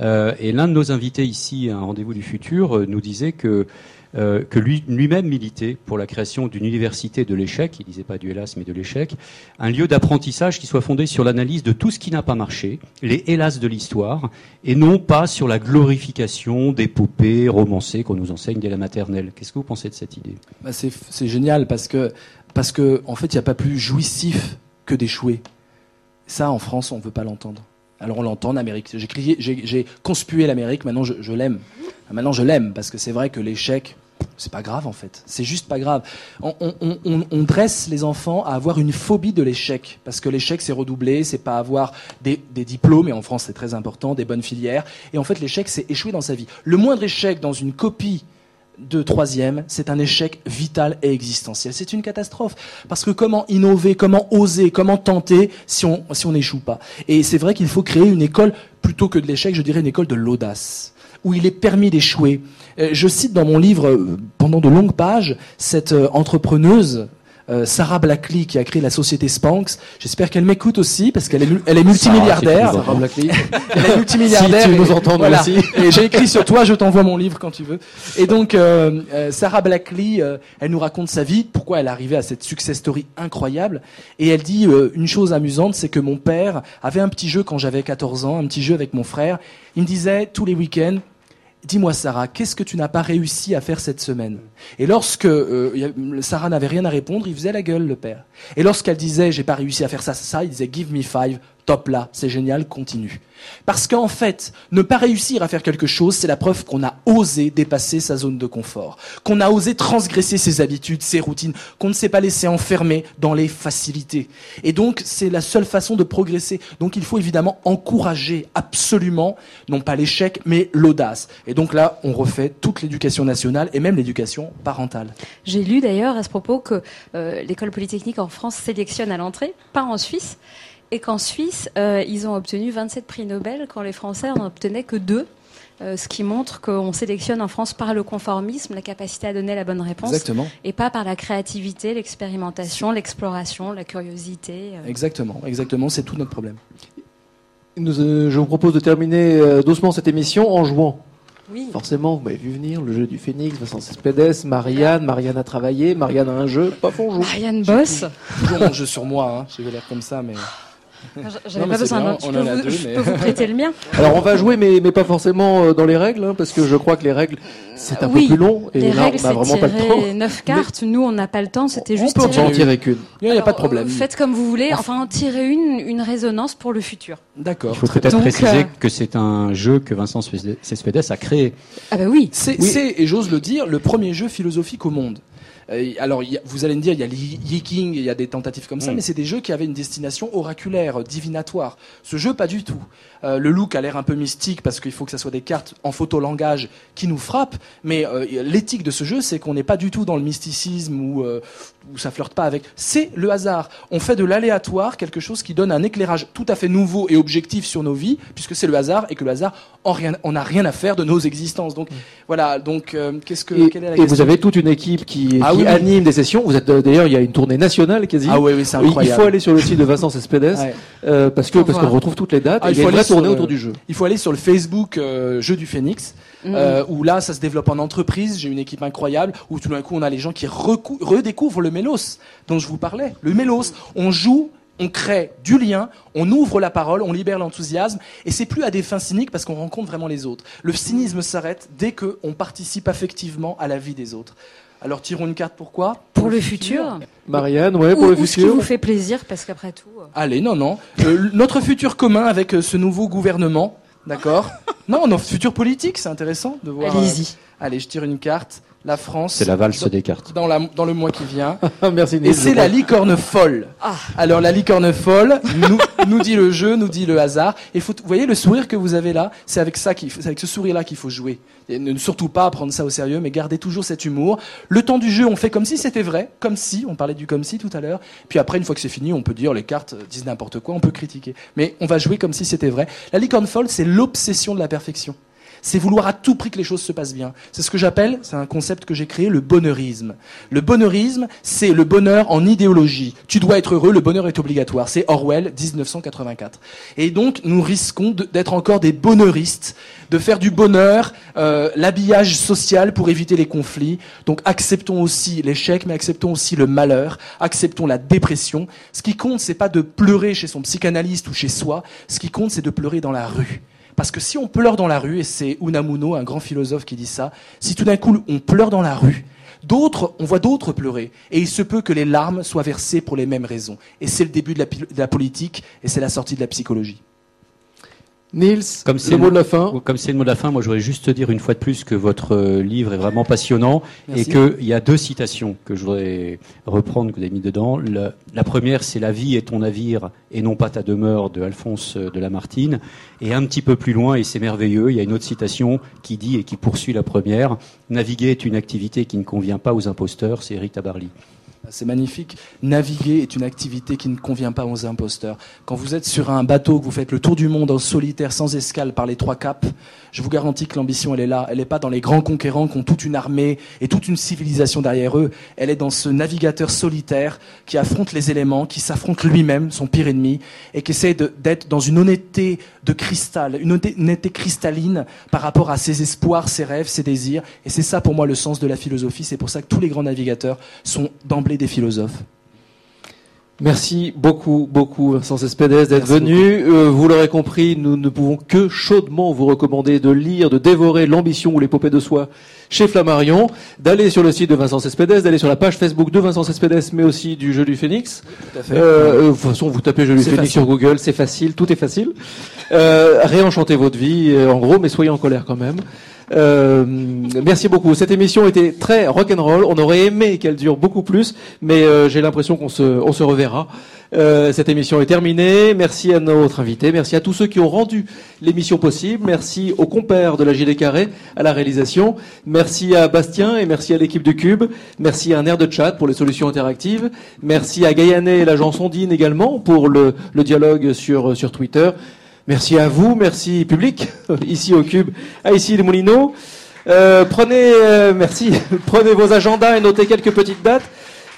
Euh, et l'un de nos invités ici, à un rendez-vous du futur, euh, nous disait que euh, que lui, lui-même militait pour la création d'une université de l'échec, il disait pas du hélas mais de l'échec, un lieu d'apprentissage qui soit fondé sur l'analyse de tout ce qui n'a pas marché, les hélas de l'histoire, et non pas sur la glorification d'épopées romancées qu'on nous enseigne dès la maternelle. Qu'est-ce que vous pensez de cette idée? Bah c'est, c'est génial parce que parce que en fait il n'y a pas plus jouissif que d'échouer. Ça en France on ne veut pas l'entendre. Alors on l'entend en Amérique. J'ai, crié, j'ai, conspué l'Amérique, maintenant je, je l'aime. Maintenant je l'aime parce que c'est vrai que l'échec, c'est pas grave en fait. C'est juste pas grave. On, dresse les enfants à avoir une phobie de l'échec parce que l'échec c'est redoubler, c'est pas avoir des, des, diplômes et en France c'est très important, des bonnes filières. Et en fait l'échec c'est échouer dans sa vie. Le moindre échec dans une copie de troisième, c'est un échec vital et existentiel. C'est une catastrophe. Parce que comment innover, comment oser, comment tenter si on si on n'échoue pas? Et c'est vrai qu'il faut créer une école, plutôt que de l'échec, je dirais une école de l'audace, où il est permis d'échouer, euh, je cite dans mon livre, euh, pendant de longues pages, cette euh, entrepreneuse euh, Sarah Blackley qui a créé la société Spanx. J'espère qu'elle m'écoute aussi parce qu'elle est, elle est multimilliardaire. Sarah Blackley. elle est multimilliardaire. Si tu et- nous entends, nous voilà. aussi. Et j'ai écrit sur toi, je t'envoie mon livre quand tu veux. Et donc, euh, euh, Sarah Blackley, elle nous raconte sa vie, pourquoi elle est arrivée à cette success story incroyable. Et elle dit une chose amusante, c'est que mon père avait un petit jeu quand j'avais 14 ans, un petit jeu avec mon frère. Il me disait tous les week-ends, Dis-moi Sarah, qu'est-ce que tu n'as pas réussi à faire cette semaine? Et lorsque euh, Sarah n'avait rien à répondre, il faisait la gueule le père. Et lorsqu'elle disait j'ai pas réussi à faire ça, ça, ça, il disait give me five, top là, c'est génial, continue. Parce qu'en fait, ne pas réussir à faire quelque chose, c'est la preuve qu'on a osé dépasser sa zone de confort, qu'on a osé transgresser ses habitudes, ses routines, qu'on ne s'est pas laissé enfermer dans les facilités. Et donc, c'est la seule façon de progresser. Donc, il faut évidemment encourager absolument, non pas l'échec, mais l'audace. Et donc là, on refait toute l'éducation nationale et même l'éducation parentale. J'ai lu d'ailleurs à ce propos que euh, l'école polytechnique en France sélectionne à l'entrée, pas en Suisse, et qu'en Suisse, euh, ils ont obtenu 27 prix Nobel quand les Français n'en obtenaient que deux. euh, ce qui montre qu'on sélectionne en France par le conformisme, la capacité à donner la bonne réponse, Exactement. et pas par la créativité, l'expérimentation, l'exploration, la curiosité. euh. Exactement, exactement, c'est tout notre problème. Nous, euh, je vous propose de terminer euh, doucement cette émission en jouant. Oui. Forcément, vous m'avez vu venir, le jeu du Phénix, Vincent Cespedes, Marianne, Marianne a travaillé, Marianne a un jeu, paf, on joue. Marianne Boss. Toujours mon jeu sur moi, hein. j'ai l'air comme ça, mais... J'avais pas besoin d'un. Je peux a vous- deux, je mais- peux vous prêter le mien. Alors on va jouer, mais, mais pas forcément euh, dans les règles, hein, parce que je crois que les règles, c'est un oui, peu plus long, et les là règles, on n'a c'est vraiment pas le temps. tirer neuf cartes. Nous, on n'a pas le temps. C'était juste peut en On va en tirer. qu'une. Il n'y a pas de problème. euh, Faites comme vous voulez. Enfin, en tirer une, une résonance pour le futur. D'accord. Il faut peut-être préciser euh, que c'est un jeu que Vincent Cespedes a créé. Ah bah oui. C'est, c'est, et j'ose le dire, le premier jeu philosophique au monde. Euh, alors, il y a- vous allez me dire, il y a le Yiking, il y a des tentatives comme ça, Mm. mais c'est des jeux qui avaient une destination oraculaire, euh, divinatoire. Ce jeu, pas du tout. Euh, le look a l'air un peu mystique parce qu'il faut que ça soit des cartes en photolangage qui nous frappent, mais euh, l'éthique de ce jeu, c'est qu'on n'est pas du tout dans le mysticisme ou où ça flirte pas avec. C'est le hasard. On fait de l'aléatoire quelque chose qui donne un éclairage tout à fait nouveau et objectif sur nos vies, puisque c'est le hasard et que le hasard, en rien, on n'a rien à faire de nos existences. Donc voilà. Donc euh, qu'est-ce que Et, quelle est la et vous avez toute une équipe qui, Ah qui oui, oui. anime des sessions. Vous êtes euh, d'ailleurs, il y a une tournée nationale quasi. Ah oui, oui, c'est incroyable. Il faut aller sur le site de Vincent Cespedes Ouais. euh, parce que parce qu'on retrouve toutes les dates. Ah, et il faut aller sur le- autour du jeu. Il faut aller sur le Facebook Jeu du Phénix, Mm. euh, où là, ça se développe en entreprise. J'ai une équipe incroyable, où tout d'un coup, on a les gens qui redécouvrent le mélos dont je vous parlais. Le mélos, on joue. On crée du lien, on ouvre la parole, on libère l'enthousiasme, et c'est plus à des fins cyniques parce qu'on rencontre vraiment les autres. Le cynisme s'arrête dès qu'on participe affectivement à la vie des autres. Alors tirons une carte pourquoi? Pour le futur. Marianne, ouais, pour ou, le ou ce qui futur. vous fait plaisir, parce qu'après tout. euh, Allez, non, non. Euh, notre futur commun avec ce nouveau gouvernement, d'accord Non, notre futur politique, c'est intéressant de voir. euh, Allez-y. Allez, je tire une carte. La France. C'est la valse des cartes. Dans, la, dans le mois qui vient. Merci Et c'est la licorne folle. Ah. Alors la licorne folle nous, nous dit le jeu, nous dit le hasard. Et faut, vous voyez le sourire que vous avez là, c'est avec ça qu'il faut- c'est avec ce sourire-là qu'il faut jouer. Et ne surtout pas prendre ça au sérieux, mais garder toujours cet humour. Le temps du jeu, on fait comme si c'était vrai, comme si. On parlait du comme si tout à l'heure. Puis après, une fois que c'est fini, on peut dire les cartes disent n'importe quoi, on peut critiquer. Mais on va jouer comme si c'était vrai. La licorne folle, c'est l'obsession de la perfection c'est vouloir à tout prix que les choses se passent bien. C'est ce que j'appelle, c'est un concept que j'ai créé, le bonheurisme. Le bonheurisme, c'est le bonheur en idéologie. Tu dois être heureux, le bonheur est obligatoire. C'est Orwell, 1984. Et donc, nous risquons d'être encore des bonheuristes, de faire du bonheur euh, l'habillage social pour éviter les conflits. Donc, acceptons aussi l'échec, mais acceptons aussi le malheur, acceptons la dépression. Ce qui compte, c'est pas de pleurer chez son psychanalyste ou chez soi. Ce qui compte, c'est de pleurer dans la rue. Parce que si on pleure dans la rue, et c'est Unamuno, un grand philosophe qui dit ça, si tout d'un coup on pleure dans la rue, d'autres, on voit d'autres pleurer, et il se peut que les larmes soient versées pour les mêmes raisons. Et c'est le début de la, de la politique, et c'est la sortie de la psychologie. Nils, Comme le c'est mot de la fin. Comme c'est le mot de la fin, moi je voudrais juste te dire une fois de plus que votre euh, livre est vraiment passionnant Merci. et qu'il y a deux citations que je voudrais reprendre, que vous avez mis dedans. La première, c'est La vie est ton navire et non pas ta demeure de Alphonse euh, de Lamartine. Et un petit peu plus loin, et c'est merveilleux, il y a une autre citation qui dit et qui poursuit la première Naviguer est une activité qui ne convient pas aux imposteurs, c'est Eric Tabarly. C'est magnifique. Naviguer est une activité qui ne convient pas aux imposteurs. Quand vous êtes sur un bateau, que vous faites le tour du monde en solitaire, sans escale, par les trois caps, je vous garantis que l'ambition, elle est là. Elle n'est pas dans les grands conquérants qui ont toute une armée et toute une civilisation derrière eux. Elle est dans ce navigateur solitaire qui affronte les éléments, qui s'affronte lui-même, son pire ennemi, et qui essaie d'être dans une honnêteté de cristal, une honnêteté cristalline par rapport à ses espoirs, ses rêves, ses désirs. Et c'est ça pour moi le sens de la philosophie. C'est pour ça que tous les grands navigateurs sont d'emblée des philosophes. Merci beaucoup, beaucoup, Vincent Cespedes, d'être venu. Euh, vous l'aurez compris, nous ne pouvons que chaudement vous recommander de lire, de dévorer l'ambition ou l'épopée de soi chez Flammarion, d'aller sur le site de Vincent Cespedes, d'aller sur la page Facebook de Vincent Cespedes, mais aussi du Jeu du Phénix. Tout à fait. Euh, de toute façon, vous tapez Jeu du Phénix sur Google, c'est facile, tout est facile. Euh, réenchantez votre vie, euh, en gros, mais soyez en colère quand même. Euh, merci beaucoup. Cette émission était très rock'n'roll. On aurait aimé qu'elle dure beaucoup plus, mais euh, j'ai l'impression qu'on se, on se reverra. Euh, cette émission est terminée. Merci à notre invité. Merci à tous ceux qui ont rendu l'émission possible. Merci aux compères de la JD Carré à la réalisation. Merci à Bastien et merci à l'équipe de Cube. Merci à un de chat pour les solutions interactives. Merci à Gaïané et l'agence Ondine également pour le, le dialogue sur, sur Twitter. Merci à vous, merci public, ici au Cube, à ici les Moulineaux. Euh, prenez, euh, merci, prenez vos agendas et notez quelques petites dates.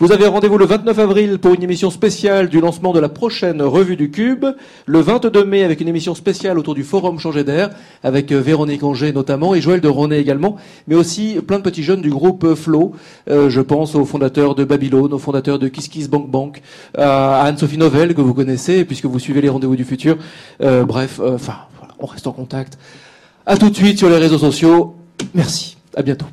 Vous avez rendez-vous le 29 avril pour une émission spéciale du lancement de la prochaine revue du Cube. Le 22 mai avec une émission spéciale autour du forum Changer d'air avec euh, Véronique Anger notamment et Joël de Ronet également, mais aussi plein de petits jeunes du groupe Flow. Euh, je pense aux fondateurs de Babylone, aux fondateurs de Kiss Kiss Bank Bank, à Anne-Sophie Novelle que vous connaissez puisque vous suivez les rendez-vous du futur. Euh, bref, enfin, voilà, on reste en contact. À tout de suite sur les réseaux sociaux. Merci. À bientôt.